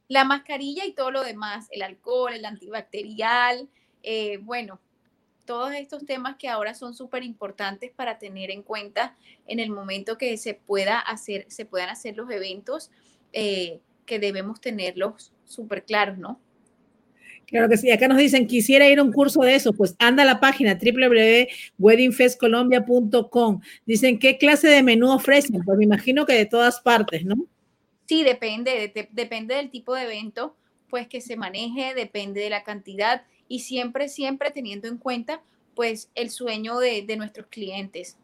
La mascarilla y todo lo demás, el alcohol, el antibacterial, eh, bueno, todos estos temas que ahora son súper importantes para tener en cuenta en el momento que se pueda hacer, se puedan hacer los eventos, eh, que debemos tenerlos súper claros, ¿no? Claro que sí. Acá nos dicen, quisiera ir a un curso de eso. Pues anda a la página www.weddingfestcolombia.com. Dicen, ¿qué clase de menú ofrecen? Pues me imagino que de todas partes, ¿no? Sí, depende. depende del tipo de evento, pues que se maneje, depende de la cantidad y siempre, siempre teniendo en cuenta, pues, el sueño de, de nuestros clientes.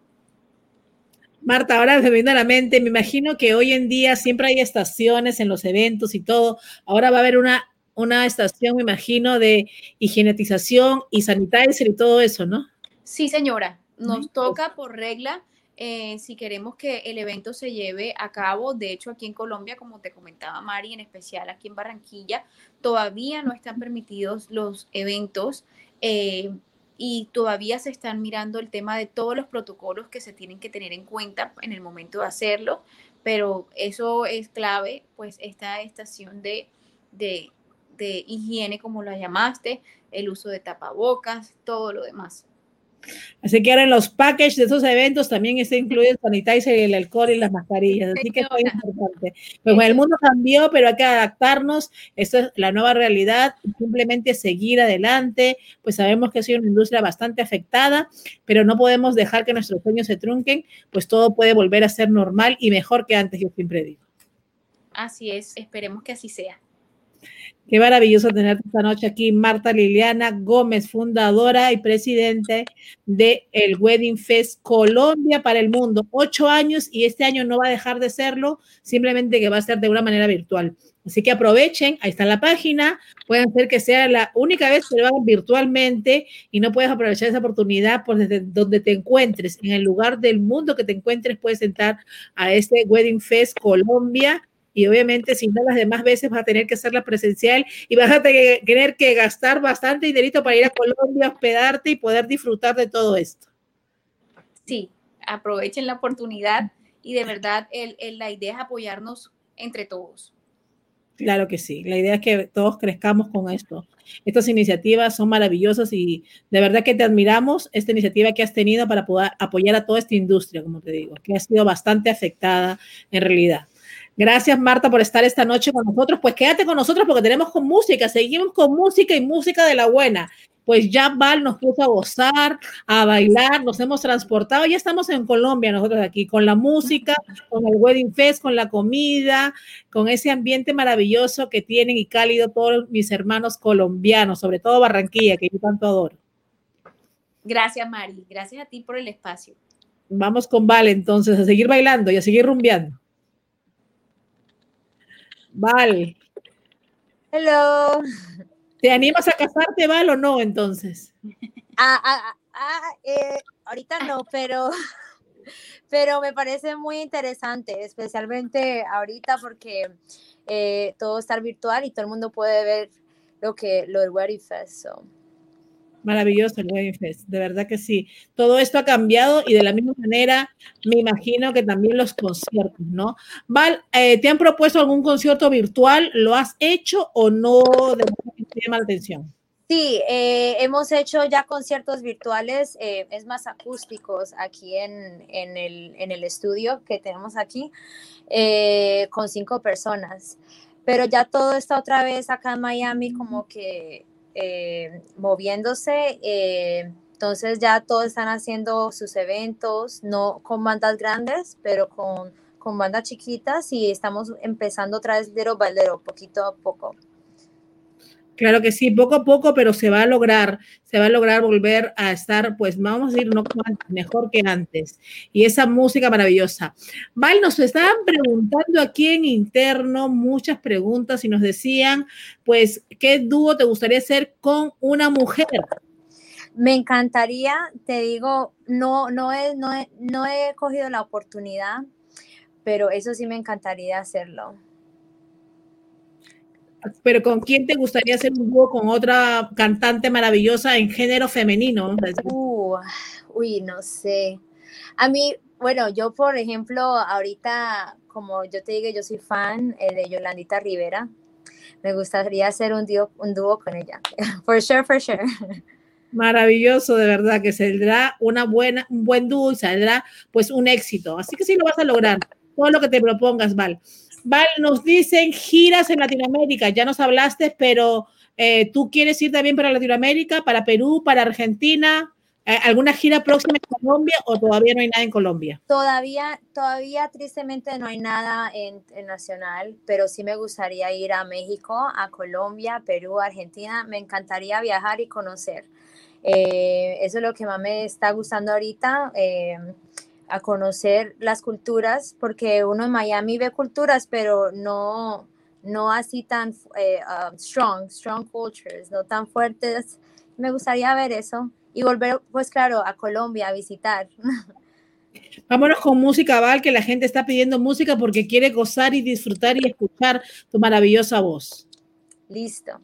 Marta, ahora me viene a la mente, me imagino que hoy en día siempre hay estaciones en los eventos y todo. Ahora va a haber una una estación, me imagino, de higienización y sanitizer y todo eso, ¿no? Sí, señora. Nos toca por regla eh, si queremos que el evento se lleve a cabo. De hecho, aquí en Colombia, como te comentaba Mari, en especial aquí en Barranquilla, todavía no están permitidos los eventos. Eh, y todavía se están mirando el tema de todos los protocolos que se tienen que tener en cuenta en el momento de hacerlo, pero eso es clave, pues esta estación de, de, de higiene, como la llamaste, el uso de tapabocas, todo lo demás. Así que ahora en los packages de esos eventos también está incluido el sanitizer, el alcohol y las mascarillas. Así que es muy importante. Pues bueno, el mundo cambió, pero hay que adaptarnos. Esto es la nueva realidad. Simplemente seguir adelante. Pues sabemos que ha sido una industria bastante afectada, pero no podemos dejar que nuestros sueños se trunquen. Pues todo puede volver a ser normal y mejor que antes, yo siempre digo. Así es, esperemos que así sea. Qué maravilloso tenerte esta noche aquí, Marta Liliana Gómez, fundadora y presidente de el Wedding Fest Colombia para el mundo. Ocho años y este año no va a dejar de serlo, simplemente que va a ser de una manera virtual. Así que aprovechen, ahí está la página, pueden ser que sea la única vez que lo hagan virtualmente y no puedes aprovechar esa oportunidad por donde te encuentres, en el lugar del mundo que te encuentres, puedes entrar a este Wedding Fest Colombia y obviamente si no las demás veces vas a tener que hacerla presencial y vas a tener que gastar bastante dinerito para ir a Colombia, hospedarte y poder disfrutar de todo esto. Sí, aprovechen la oportunidad y de verdad el, la idea es apoyarnos entre todos. Claro que sí, la idea es que todos crezcamos con esto. Estas iniciativas son maravillosas y de verdad que te admiramos esta iniciativa que has tenido para poder apoyar a toda esta industria, como te digo, que ha sido bastante afectada en realidad. Gracias, Marta, por estar esta noche con nosotros. Pues quédate con nosotros porque tenemos con música, seguimos con música y música de la buena. Pues ya Val nos puso a gozar, a bailar, nos hemos transportado. Ya estamos en Colombia nosotros aquí, con la música, con el Wedding Fest, con la comida, con ese ambiente maravilloso que tienen y cálido todos mis hermanos colombianos, sobre todo Barranquilla, que yo tanto adoro. Gracias, Mari. Gracias a ti por el espacio. Vamos con Val entonces, a seguir bailando y a seguir rumbeando. Val. Hello. ¿Te animas a casarte, Val, o no, entonces? Ah, ah, ah, eh, ahorita no, pero, pero me parece muy interesante, especialmente ahorita porque eh, todo está virtual y todo el mundo puede ver lo que lo del Wedding Fest. Maravilloso el Wedding Fest, de verdad que sí. Todo esto ha cambiado y de la misma manera me imagino que también los conciertos, ¿no? Val, eh, ¿te han propuesto algún concierto virtual? ¿Lo has hecho o no? De te llama la atención. Sí, eh, hemos hecho ya conciertos virtuales, eh, es más acústicos aquí en, en, el, en, el, estudio que tenemos aquí, con cinco personas. Pero ya todo está otra vez acá en Miami como que eh, moviéndose. Eh, entonces ya todos están haciendo sus eventos, no con bandas grandes, pero con, con bandas chiquitas y estamos empezando otra vez Little by Little, poquito a poco. Claro que sí, poco a poco, pero se va a lograr, se va a lograr volver a estar, pues vamos a decir, no mejor que antes. Y esa música maravillosa. Val, nos estaban preguntando aquí en interno muchas preguntas y nos decían, pues, ¿qué dúo te gustaría hacer con una mujer? Me encantaría, te digo, no, no, he, no, no he cogido la oportunidad, pero eso sí me encantaría hacerlo. Pero ¿con quién te gustaría hacer un dúo con otra cantante maravillosa en género femenino? Uh, uy, no sé. A mí, bueno, yo por ejemplo, ahorita, como yo te digo, yo soy fan eh, de Yolandita Rivera. Me gustaría hacer un dúo, un dúo con ella. For sure, for sure. Maravilloso, de verdad, que saldrá una buena, un buen dúo y saldrá pues un éxito. Así que sí lo vas a lograr. Todo lo que te propongas, Val. Val, nos dicen giras en Latinoamérica, ya nos hablaste, pero eh, ¿tú quieres ir también para Latinoamérica, para Perú, para Argentina? Eh, ¿Alguna gira próxima en Colombia o todavía no hay nada en Colombia? Todavía, todavía tristemente no hay nada en, nacional, pero sí me gustaría ir a México, a Colombia, Perú, Argentina. Me encantaría viajar y conocer. Eh, eso es lo que más me está gustando ahorita a conocer las culturas, porque uno en Miami ve culturas, pero no, no así tan eh, um, strong, strong cultures, no tan fuertes. Me gustaría ver eso y volver, pues claro, a Colombia a visitar. Vámonos con música, Val, que la gente está pidiendo música porque quiere gozar y disfrutar y escuchar tu maravillosa voz. Listo.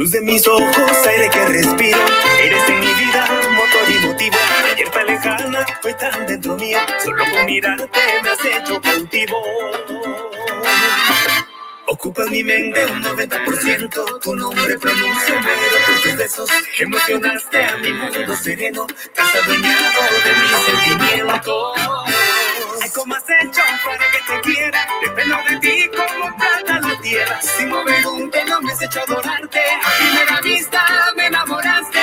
Luz de mis ojos, aire que respiro, eres en mi vida, motor y motivo. Ayer tan lejana, fue tan dentro mío, solo con mirarte me has hecho cautivo. Ocupas mi mente un 90%, tu nombre pronuncio, por tus besos. Emocionaste a mi mundo sereno, has adueñado de mis sentimientos. Ay, ¿cómo has hecho para que te quiera? Dependo de ti como plata la tierra. Sin mover un pelo me has hecho adorarte. A primera vista me enamoraste.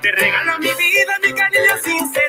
Te regalo mi vida, mi cariño sincero.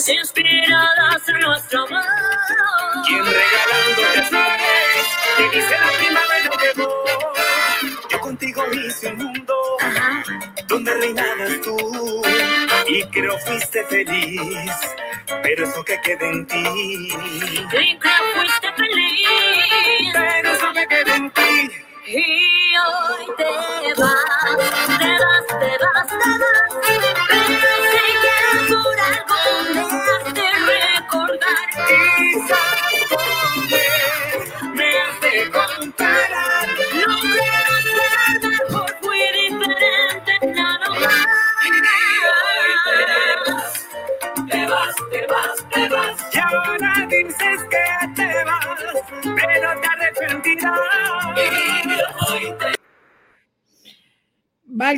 Canciones inspiradas en nuestro amor? ¿Quién regalándote flores te dice la primavera llegó? Yo contigo hice un mundo donde reinabas tú y creo fuiste feliz, pero eso que queda en ti. Y que fuiste feliz. Pero eso que queda en ti. Y hoy te vas,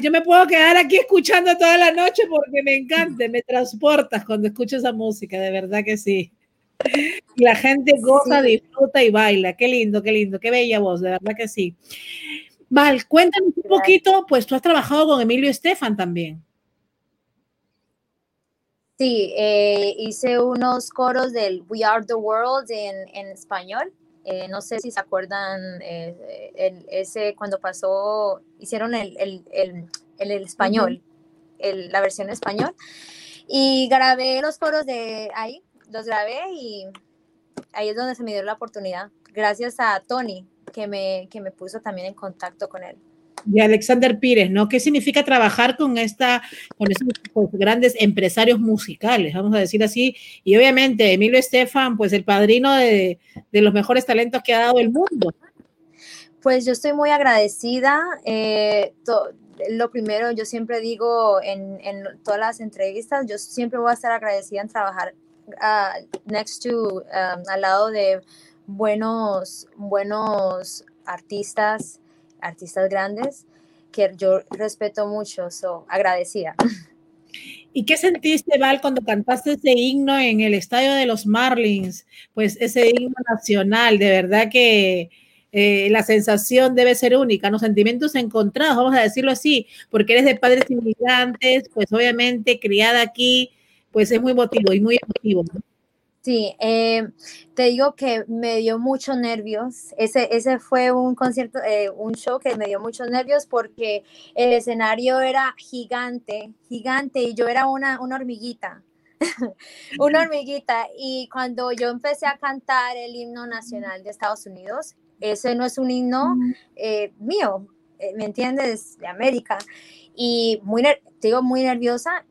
yo me puedo quedar aquí escuchando toda la noche porque me encanta, me transportas cuando escucho esa música, de verdad que sí. La gente goza, disfruta y baila. Qué lindo, qué lindo, qué bella voz, de verdad que sí. Val, cuéntanos un poquito, pues tú has trabajado con Emilio Estefan también. Sí, eh, hice unos coros del We Are the World en, en español. Eh, no sé si se acuerdan, eh, el- ese cuando pasó, hicieron el, el, el, español, la versión español. Y grabé los coros de ahí, los grabé y ahí es donde se me dio la oportunidad. Gracias a Tony, que me, que me puso también en contacto con él. De Alexander Pires, ¿no? ¿Qué significa trabajar con esta, con esos pues, grandes empresarios musicales, vamos a decir así? Y obviamente Emilio Estefan, pues el padrino de, los mejores talentos que ha dado el mundo. Pues yo estoy muy agradecida. eh, lo primero, yo siempre digo en, en todas las entrevistas, yo siempre voy a estar agradecida en trabajar ah, next to, um, al lado de buenos, buenos artistas, artistas grandes que yo respeto mucho, so agradecida. ¿Y qué sentiste, Val, cuando cantaste ese himno en el estadio de los Marlins? Pues ese himno nacional, de verdad que eh, la sensación debe ser única, los sentimientos encontrados, vamos a decirlo así, porque eres de padres inmigrantes, pues obviamente criada aquí, pues es muy emotivo y muy emotivo. ¿no? Sí, eh, te digo que me dio muchos nervios. Ese, ese fue un concierto, eh, un show que me dio muchos nervios porque el escenario era gigante, gigante y yo era una, una hormiguita, una hormiguita. Y cuando yo empecé a cantar el himno nacional de Estados Unidos, ese no es un himno eh, mío, eh, ¿me entiendes? De América. Y muy, te digo, muy nerviosa.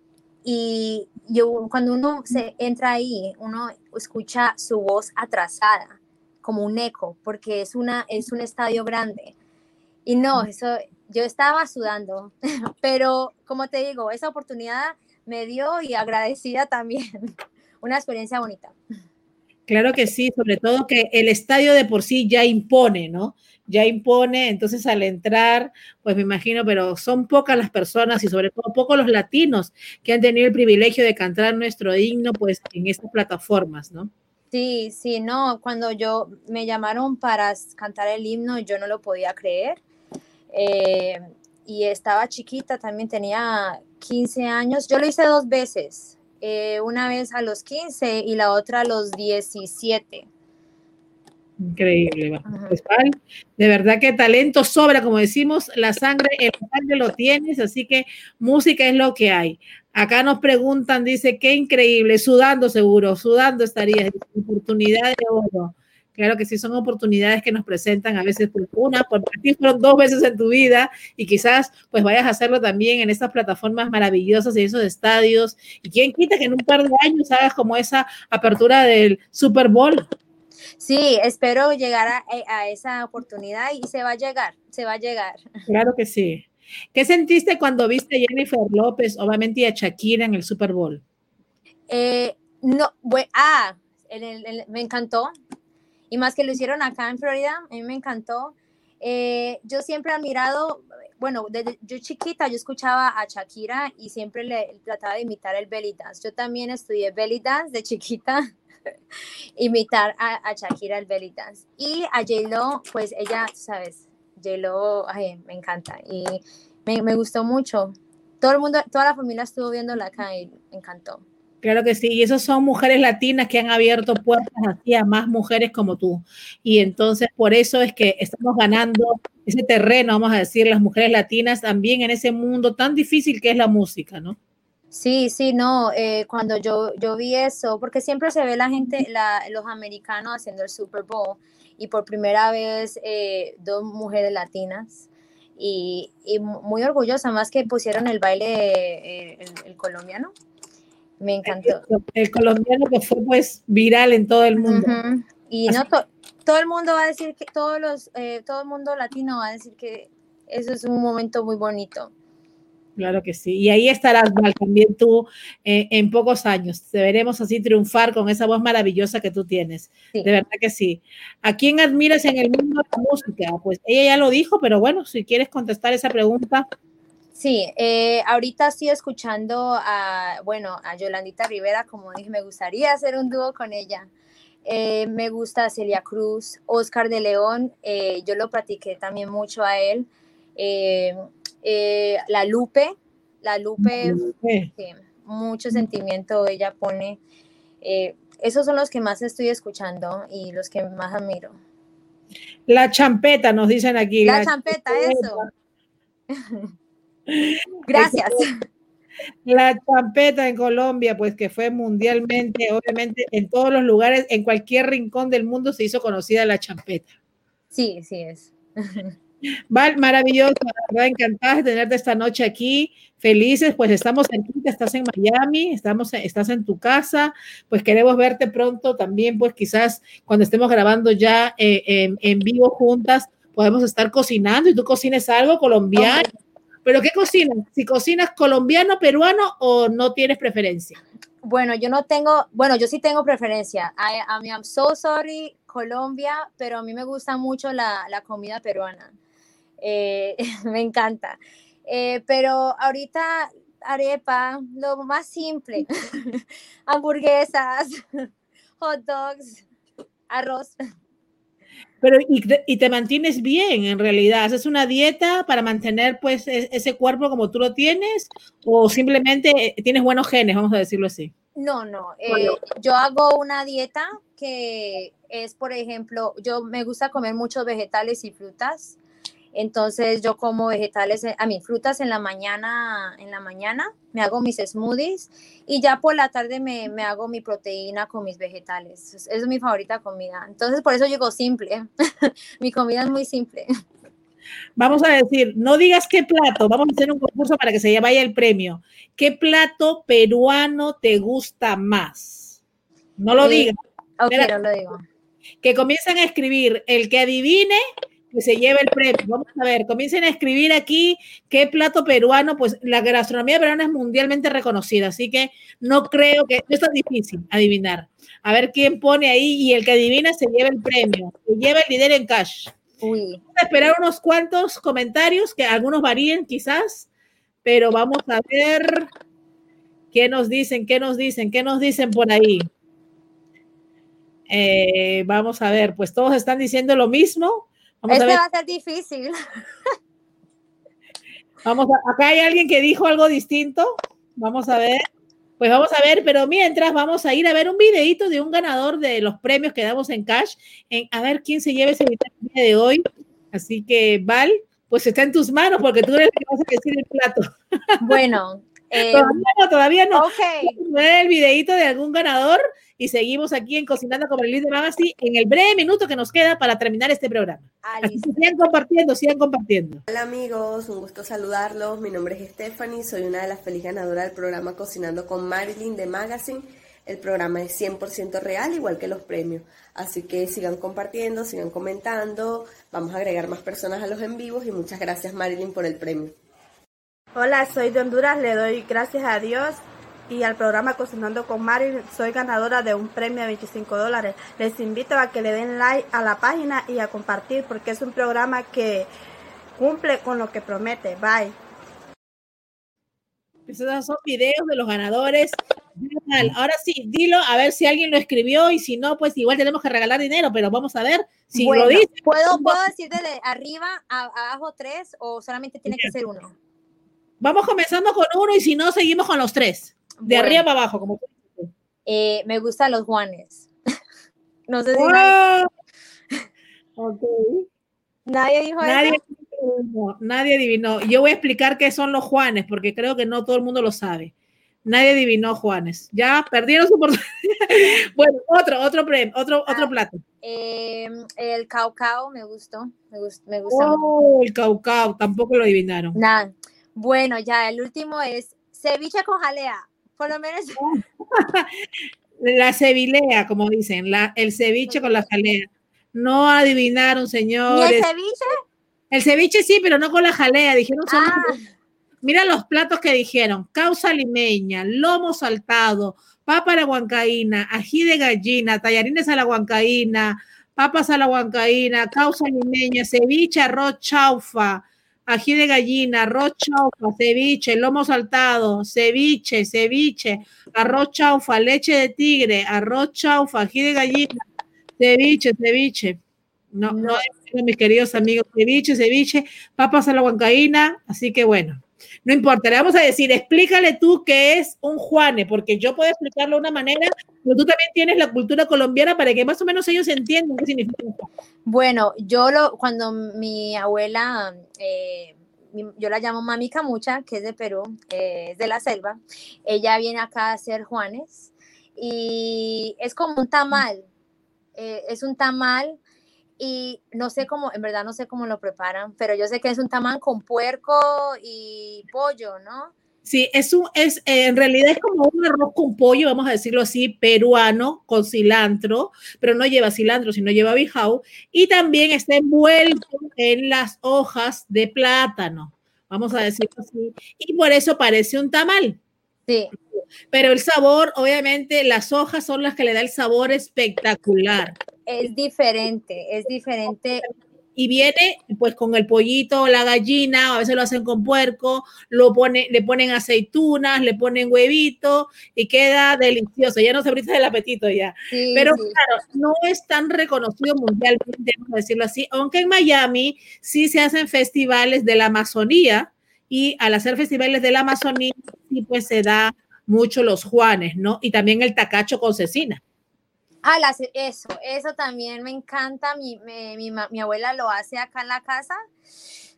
Y yo, cuando uno se entra ahí, uno escucha su voz atrasada, como un eco, porque es, una, es un estadio grande. Y no, eso, yo estaba sudando, pero como te digo, esa oportunidad me dio y agradecida también. Una experiencia bonita. Claro que sí, sobre todo que el estadio de por sí ya impone, ¿no? Ya impone, entonces al entrar, pues me imagino, pero son pocas las personas y sobre todo pocos los latinos que han tenido el privilegio de cantar nuestro himno, pues en estas plataformas, ¿no? Sí, sí, no, cuando yo me llamaron para cantar el himno, yo no lo podía creer. Eh, y estaba chiquita, también tenía 15 años. Yo lo hice dos veces, eh, una vez a los 15 y la otra a los 17. Increíble. Pues, Val, de verdad que talento sobra, como decimos, la sangre, el sangre lo tienes, así que música es lo que hay. Acá nos preguntan, dice, qué increíble, sudando seguro, sudando estarías, oportunidad de oro. Claro que sí, son oportunidades que nos presentan a veces por una, por ti fueron dos veces en tu vida y quizás pues vayas a hacerlo también en estas plataformas maravillosas y esos estadios. Y quién quita que en un par de años hagas como esa apertura del Super Bowl. Sí, espero llegar a, eh, a esa oportunidad y se va a llegar, se va a llegar. Claro que sí. ¿Qué sentiste cuando viste a Jennifer López, obviamente, y a Shakira en el Super Bowl? Eh, no, bue- ah, el- el- el- me encantó. Y más que lo hicieron acá en Florida, a mí me encantó. Eh, yo siempre he admirado, bueno, desde yo chiquita yo escuchaba a Shakira y siempre le trataba de imitar el belly dance. Yo también estudié belly dance de chiquita, imitar a, Shakira el belly dance. Y a J-Lo, pues ella, sabes, J-Lo, me encanta y me, me gustó mucho. Todo el mundo, toda la familia estuvo viéndola acá y me encantó. Claro que sí, y esas son mujeres latinas que han abierto puertas así a más mujeres como tú. Y entonces por eso es que estamos ganando ese terreno, vamos a decir, las mujeres latinas también en ese mundo tan difícil que es la música, ¿no? Sí, sí, no, eh, cuando yo, yo vi eso, porque siempre se ve la gente, la, los americanos haciendo el Super Bowl y por primera vez eh, dos mujeres latinas y, y mu- muy orgullosa, más que pusieron el baile eh, el, el colombiano. Me encantó. El colombiano que fue pues viral en todo el mundo. Y no to- todo el mundo va a decir que todos los, eh, todo el mundo latino va a decir que eso es un momento muy bonito. Claro que sí. Y ahí estarás, Val, también tú eh, en pocos años. Te veremos así triunfar con esa voz maravillosa que tú tienes. Sí. De verdad que sí. ¿A quién admiras en el mundo de la música? Pues ella ya lo dijo, pero bueno, si quieres contestar esa pregunta. Sí, eh, ahorita estoy escuchando a, bueno, a Yolandita Rivera, como dije, me gustaría hacer un dúo con ella. Eh, me gusta Celia Cruz, Oscar de León, eh, yo lo practiqué también mucho a él. Eh, la Lupe, la Lupe, sí, mucho sentimiento ella pone. Eh, esos son los que más estoy escuchando y los que más admiro. La champeta, nos dicen aquí. La champeta, eso. Gracias. La champeta en Colombia, pues que fue mundialmente, obviamente, en todos los lugares, en cualquier rincón del mundo se hizo conocida la champeta. Sí, sí es. Val, maravilloso, verdad, encantada de tenerte esta noche aquí. Felices, pues estamos aquí, estás en Miami, estamos, estás en tu casa, pues queremos verte pronto también, pues quizás cuando estemos grabando ya eh, en, vivo juntas, podemos estar cocinando y tú cocines algo colombiano. ¿Pero qué cocinas? Si cocinas colombiano, peruano o no tienes preferencia. Bueno, yo no tengo, bueno, yo sí tengo preferencia. I, I mean, I'm so sorry, Colombia, pero a mí me gusta mucho la comida peruana. Eh, me encanta. Eh, pero ahorita arepa, lo más simple. Hamburguesas, hot dogs, arroz. Pero y te, y te mantienes bien en realidad. ¿Haces una dieta para mantener pues e- ese cuerpo como tú lo tienes o simplemente eh, tienes buenos genes, vamos a decirlo así? No, no. eh, yo hago una dieta que es, por ejemplo, yo me gusta comer muchos vegetales y frutas. Entonces yo como vegetales, a mí frutas en la mañana, en la mañana me hago mis smoothies y ya por la tarde me, me hago mi proteína con mis vegetales. Es, es mi favorita comida. Entonces por eso llego simple. mi comida es muy simple. Vamos a decir, no digas qué plato, vamos a hacer un concurso para que se vaya el premio. ¿Qué plato peruano te gusta más? No lo Eh, digas, Ok, Mira. no lo digo. que comiencen a escribir el que adivine que se lleve el premio. Vamos a ver, comiencen a escribir aquí qué plato peruano, pues la gastronomía peruana es mundialmente reconocida, así que no creo que no es tan difícil adivinar. A ver quién pone ahí y el que adivina se lleva el premio, se lleva el dinero en cash. Uy, Vamos a esperar unos cuantos comentarios, que algunos varíen quizás, pero vamos a ver qué nos dicen, qué nos dicen, qué nos dicen por ahí. Eh, vamos a ver, pues todos están diciendo lo mismo. Vamos a este ver, va a ser difícil. vamos a- acá hay alguien que dijo algo distinto. Vamos a ver. Pues vamos a ver, pero mientras vamos a ir a ver un videito de un ganador de los premios que damos en cash, en, a ver quién se lleva ese día de hoy. Así que, Val, pues está en tus manos porque tú eres el que vas a decir el plato. Bueno, eh, Todavía no, todavía no. ok. Vamos a ver el videito de algún ganador y seguimos aquí en Cocinando con el de Magazine en el breve minuto que nos queda para terminar este programa. Así listo. que sigan compartiendo, sigan compartiendo. Hola amigos, un gusto saludarlos. Mi nombre es Stephanie, soy una de las feliz ganadoras del programa Cocinando con Marilyn de Magazine. El programa es 100% real, igual que los premios. Así que sigan compartiendo, sigan comentando. Vamos a agregar más personas a los en vivos y muchas gracias Marilyn por el premio. Hola, soy de Honduras, le doy gracias a Dios y al programa Cocinando con Mari. Soy ganadora de un premio de 25 dólares. Les invito a que le den like a la página y a compartir porque es un programa que cumple con lo que promete. Bye. Esos son videos de los ganadores. Ahora sí, dilo a ver si alguien lo escribió y si no, pues igual tenemos que regalar dinero, pero vamos a ver si Bueno, lo dice. ¿puedo, ¿Puedo decir desde arriba a abajo tres o solamente tiene que ser uno? Vamos comenzando con uno y si no, seguimos con los tres. De Bueno, arriba para abajo, como eh, me gustan los Juanes. no sé si nadie, nadie dijo Nadie eso. adivinó, nadie adivinó. Yo voy a explicar qué son los Juanes, porque creo que no todo el mundo lo sabe. Nadie adivinó Juanes. Ya perdieron su oportunidad. bueno, otro, otro premio, otro, otro Ah. plato. Eh, el caucao me gustó. Me, gust- me gusta. mucho. Oh, el caucao, tampoco lo adivinaron. Nada. Bueno, ya el último es ceviche con jalea. Por lo menos La cevilea, como dicen, la, el ceviche con la jalea. No adivinaron, señores. el ceviche. El ceviche sí, pero no con la jalea. Dijeron Ah, Mira los platos que dijeron: causa limeña, lomo saltado, papa a la huancaína, ají de gallina, tallarines a la huancaína, papas a la huancaína, causa limeña, ceviche, arroz chaufa, ají de gallina, arroz chaufa, ceviche, lomo saltado, ceviche, ceviche, arroz chaufa, leche de tigre, arroz chaufa, ají de gallina, ceviche, ceviche. No, no, mis queridos amigos, ceviche, ceviche, papas a la huancaína, así que bueno. No importa, le vamos a decir, explícale tú qué es un Juane, porque yo puedo explicarlo de una manera, pero tú también tienes la cultura colombiana para que más o menos ellos entiendan qué significa. Bueno, yo lo, cuando mi abuela, eh, yo la llamo Mami Camucha, que es de Perú, eh, es de la selva, ella viene acá a hacer Juanes y es como un tamal, eh, es un tamal y no sé cómo, en verdad no sé cómo lo preparan, pero yo sé que es un tamal con puerco y pollo, ¿no? Sí, es un, es, en realidad es como un arroz con pollo, vamos a decirlo así, peruano, con cilantro, pero no lleva cilantro, sino lleva bijao, y también está envuelto en las hojas de plátano, vamos a decirlo así, y por eso parece un tamal. Sí. Pero el sabor, obviamente, las hojas son las que le da el sabor espectacular. Es diferente, es diferente. Y viene pues con el pollito, la gallina, a veces lo hacen con puerco, lo pone, le ponen aceitunas, le ponen huevito y queda delicioso. Ya no se brisa el apetito ya. Sí, Pero sí. claro, no es tan reconocido mundialmente, vamos a decirlo así, aunque en Miami sí se hacen festivales de la Amazonía y al hacer festivales de la Amazonía sí pues se da mucho los Juanes, ¿no? Y también el tacacho con cecina. Ah, las- eso, eso también me encanta. Mi, me- mi, mi abuela lo hace acá en la casa.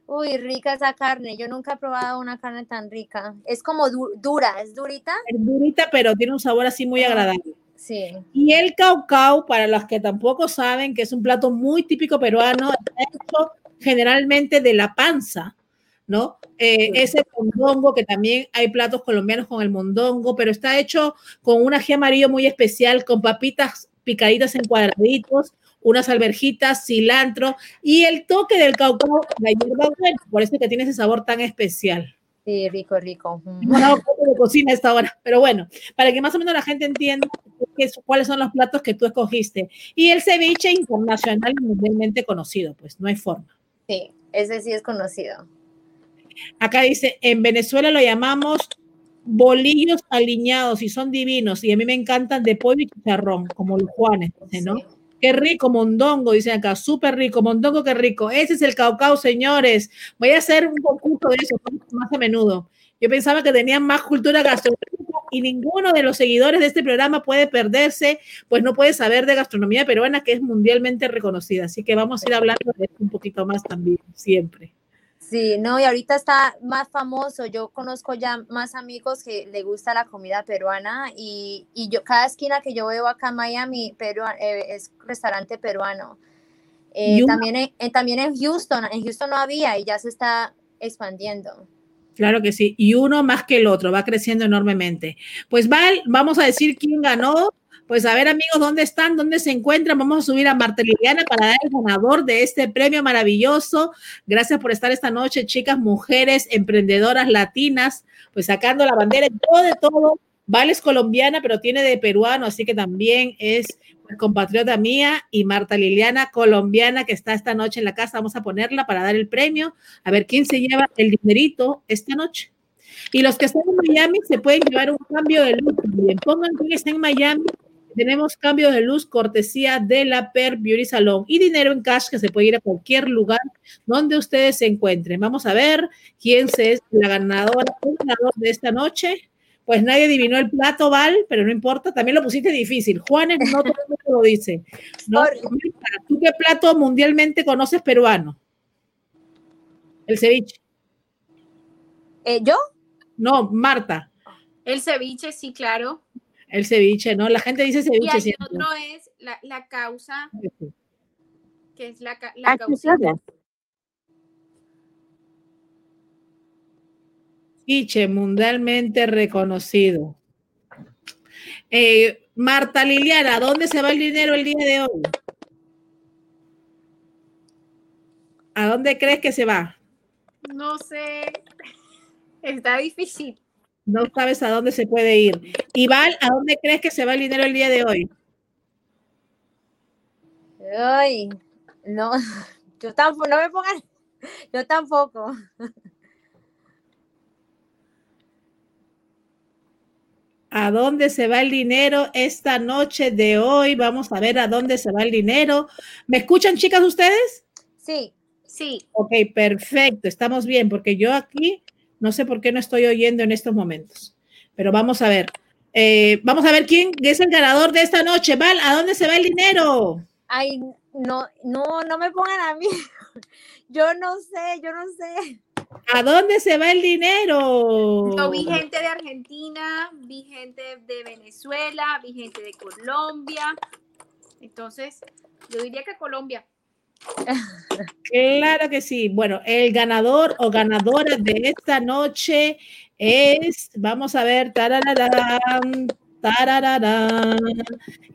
Uy, rica esa carne. Yo nunca he probado una carne tan rica. Es como du- dura, es durita. Es durita, pero tiene un sabor así muy agradable. Sí. Y el caucao, para los que tampoco saben, que es un plato muy típico peruano, está hecho generalmente de la panza, ¿no? Eh, ese mondongo, que también hay platos colombianos con el mondongo, pero está hecho con un ají amarillo muy especial, con papitas picaditas en cuadraditos, unas alverjitas, cilantro y el toque del caucao, la hierba buena, por eso es que tiene ese sabor tan especial. Sí, rico, rico. No hago poco de cocina a esta hora, pero bueno, para que más o menos la gente entienda qué es- cuáles son los platos que tú escogiste. Y el ceviche internacional mundialmente conocido, pues no hay forma. Sí, ese sí es conocido. Acá dice, en Venezuela lo llamamos bolillos aliñados y son divinos y a mí me encantan de pollo y chicharrón, como los Juanes, ¿no? Sí. Qué rico, mondongo, dicen acá, súper rico, mondongo, qué rico. Ese es el caucao, señores. Voy a hacer un concurso de eso más a menudo. Yo pensaba que tenían más cultura gastronómica y ninguno de los seguidores de este programa puede perderse, pues no puede saber de gastronomía peruana que es mundialmente reconocida. Así que vamos a ir hablando de esto un poquito más también, siempre. Sí, no, y ahorita está más famoso. Yo conozco ya más amigos que le gusta la comida peruana y, y yo cada esquina que yo veo acá en Miami eh, es restaurante peruano. Eh, también, en, eh, también en Houston, en Houston no había y ya se está expandiendo. Claro que sí, y uno más que el otro, va creciendo enormemente. Pues Val, vamos a decir quién ganó. Pues a ver, amigos, ¿dónde están? ¿Dónde se encuentran? Vamos a subir a Marta Liliana para dar el ganador de este premio maravilloso. Gracias por estar esta noche, chicas, mujeres, emprendedoras latinas, pues sacando la bandera todo de todo. Val es colombiana, pero tiene de peruano, así que también es compatriota mía y Marta Liliana, colombiana, que está esta noche en la casa. Vamos a ponerla para dar el premio a ver quién se lleva el dinerito esta noche. Y los que están en Miami se pueden llevar un cambio de luz también. Pongan quién está en Miami. Tenemos cambio de luz cortesía de la Per Beauty Salon y dinero en cash que se puede ir a cualquier lugar donde ustedes se encuentren. Vamos a ver quién es la ganadora, el ganador de esta noche. Pues nadie adivinó el plato, Val, pero no importa, también lo pusiste difícil. Juanes no todo el mundo lo dice. ¿no? ¿Tú qué plato mundialmente conoces peruano? El ceviche. Eh, ¿Yo? No, Marta, El ceviche, sí, claro. El ceviche, ¿no? La gente dice Y ceviche hay siempre. otro es la, la causa, que es la, la causa. Ceviche mundialmente reconocido. Eh, Marta Liliana, ¿dónde se va el dinero el día de hoy? ¿A dónde crees que se va? No sé. Está difícil. No sabes a dónde se puede ir. Y Val, ¿a dónde crees que se va el dinero el día de hoy? Ay, no, yo tampoco, no me pongan, yo tampoco. ¿A dónde se va el dinero esta noche de hoy? Vamos a ver a dónde se va el dinero. ¿Me escuchan, chicas, ustedes? Sí, Sí. Ok, perfecto, estamos bien, porque yo aquí no sé por qué no estoy oyendo en estos momentos. Pero vamos a ver. Eh, vamos a ver quién es el ganador de esta noche. Val, ¿a dónde se va el dinero? ay, no, no, no me pongan a mí. Yo no sé, yo no sé. ¿A dónde se va el dinero? Yo vi gente de Argentina, vi gente de Venezuela, vi gente de Colombia. Entonces, yo diría que Colombia. Claro que sí. Bueno, el ganador o ganadora de esta noche es, vamos a ver, tarararán, tarararán.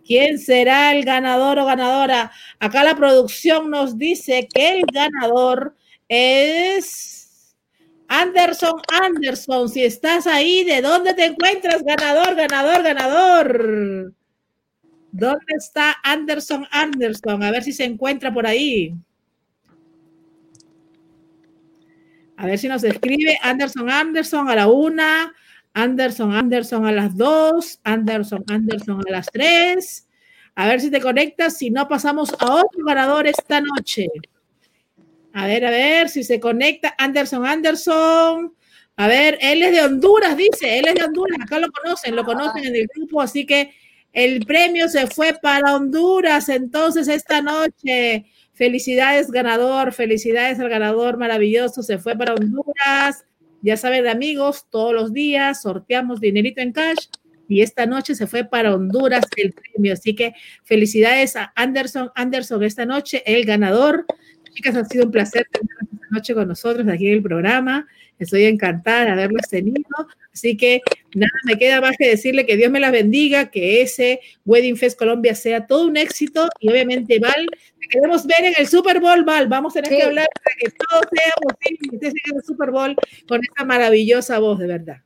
¿Quién será el ganador o ganadora? Acá la producción nos dice que el ganador es Anderson Anderson. Si estás ahí, ¿de dónde te encuentras? Ganador, ganador, ganador. ¿Dónde está Anderson Anderson? A ver si se encuentra por ahí. A ver si nos escribe Anderson Anderson a la una, Anderson Anderson a las dos, Anderson Anderson a las tres. A ver si te conectas, si no pasamos a otro ganador esta noche. A ver, a ver si se conecta Anderson Anderson. A ver, él es de Honduras, dice, él es de Honduras, acá lo conocen, lo conocen en el grupo, así que el premio se fue para Honduras. Entonces, esta noche Felicidades, ganador. Felicidades al ganador maravilloso. Se fue para Honduras. Ya saben, amigos, todos los días sorteamos dinerito en cash y esta noche se fue para Honduras el premio. Así que felicidades a Anderson. Anderson, esta noche el ganador. Chicas, ha sido un placer esta noche con nosotros aquí en el programa. Estoy encantada de haberlos tenido. Así que nada, me queda más que decirle que Dios me las bendiga, que ese Wedding Fest Colombia sea todo un éxito y obviamente Val, te queremos ver en el Super Bowl, Val. Vamos a tener que hablar para que todo sea posible y en el Super Bowl con esa maravillosa voz, de verdad.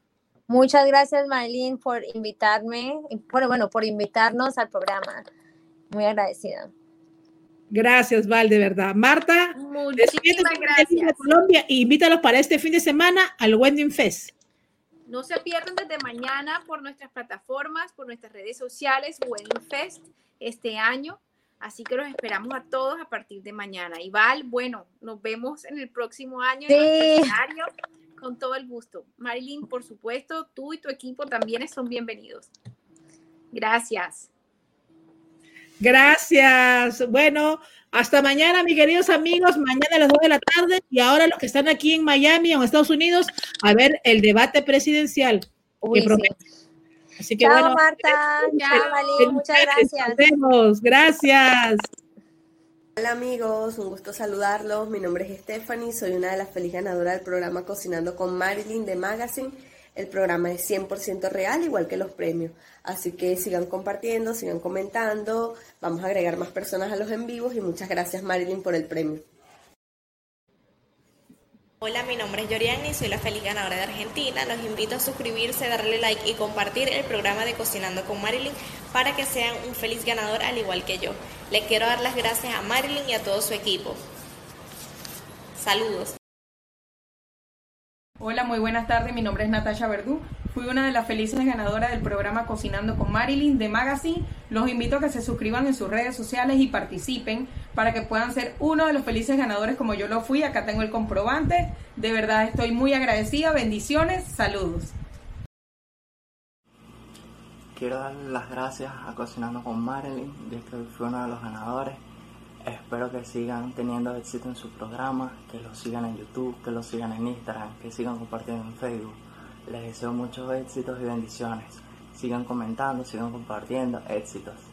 Muchas gracias, Marlene, por invitarme, bueno, bueno, por invitarnos al programa. Muy agradecida. Gracias, Val, de verdad. Marta, muchísimas gracias. Colombia e invítalos para este fin de semana al Wedding Fest. No se pierdan desde mañana por nuestras plataformas, por nuestras redes sociales, Wedding Fest este año. Así que los esperamos a todos a partir de mañana. Y Val, bueno, nos vemos en el próximo año en el escenario con todo el gusto. Marilyn, por supuesto, tú y tu equipo también son bienvenidos. Gracias. Gracias. Bueno, hasta mañana, mis queridos amigos. Mañana a las 2 de la tarde. Y ahora los que están aquí en Miami o en Estados Unidos, a ver el debate presidencial. Así que Chao, Marta. Chao, Muchas gracias. Nos vemos. Gracias. Hola amigos, un gusto saludarlos. Mi nombre es Stephanie, soy una de las feliz ganadoras del programa Cocinando con Marilyn de Magazine. El programa es 100% real, igual que los premios. Así que sigan compartiendo, sigan comentando. Vamos a agregar más personas a los en vivos y muchas gracias Marilyn por el premio. Hola, mi nombre es Yoriani, soy la feliz ganadora de Argentina. Los invito a suscribirse, darle like y compartir el programa de Cocinando con Marilyn para que sean un feliz ganador al igual que yo. Le quiero dar las gracias a Marilyn y a todo su equipo. Saludos. Hola, muy buenas tardes. Mi nombre es Natasha Verdú. Fui una de las felices ganadoras del programa Cocinando con Marilyn de Magazine. Los invito a que se suscriban en sus redes sociales y participen para que puedan ser uno de los felices ganadores como yo lo fui. Acá tengo el comprobante. De verdad estoy muy agradecida. Bendiciones. Saludos. Quiero dar las gracias a Cocinando con Marilyn, de que fui uno de los ganadores. Espero que sigan teniendo éxito en su programa, que lo sigan en YouTube, que lo sigan en Instagram, que sigan compartiendo en Facebook. Les deseo muchos éxitos y bendiciones. Sigan comentando, sigan compartiendo. Éxitos.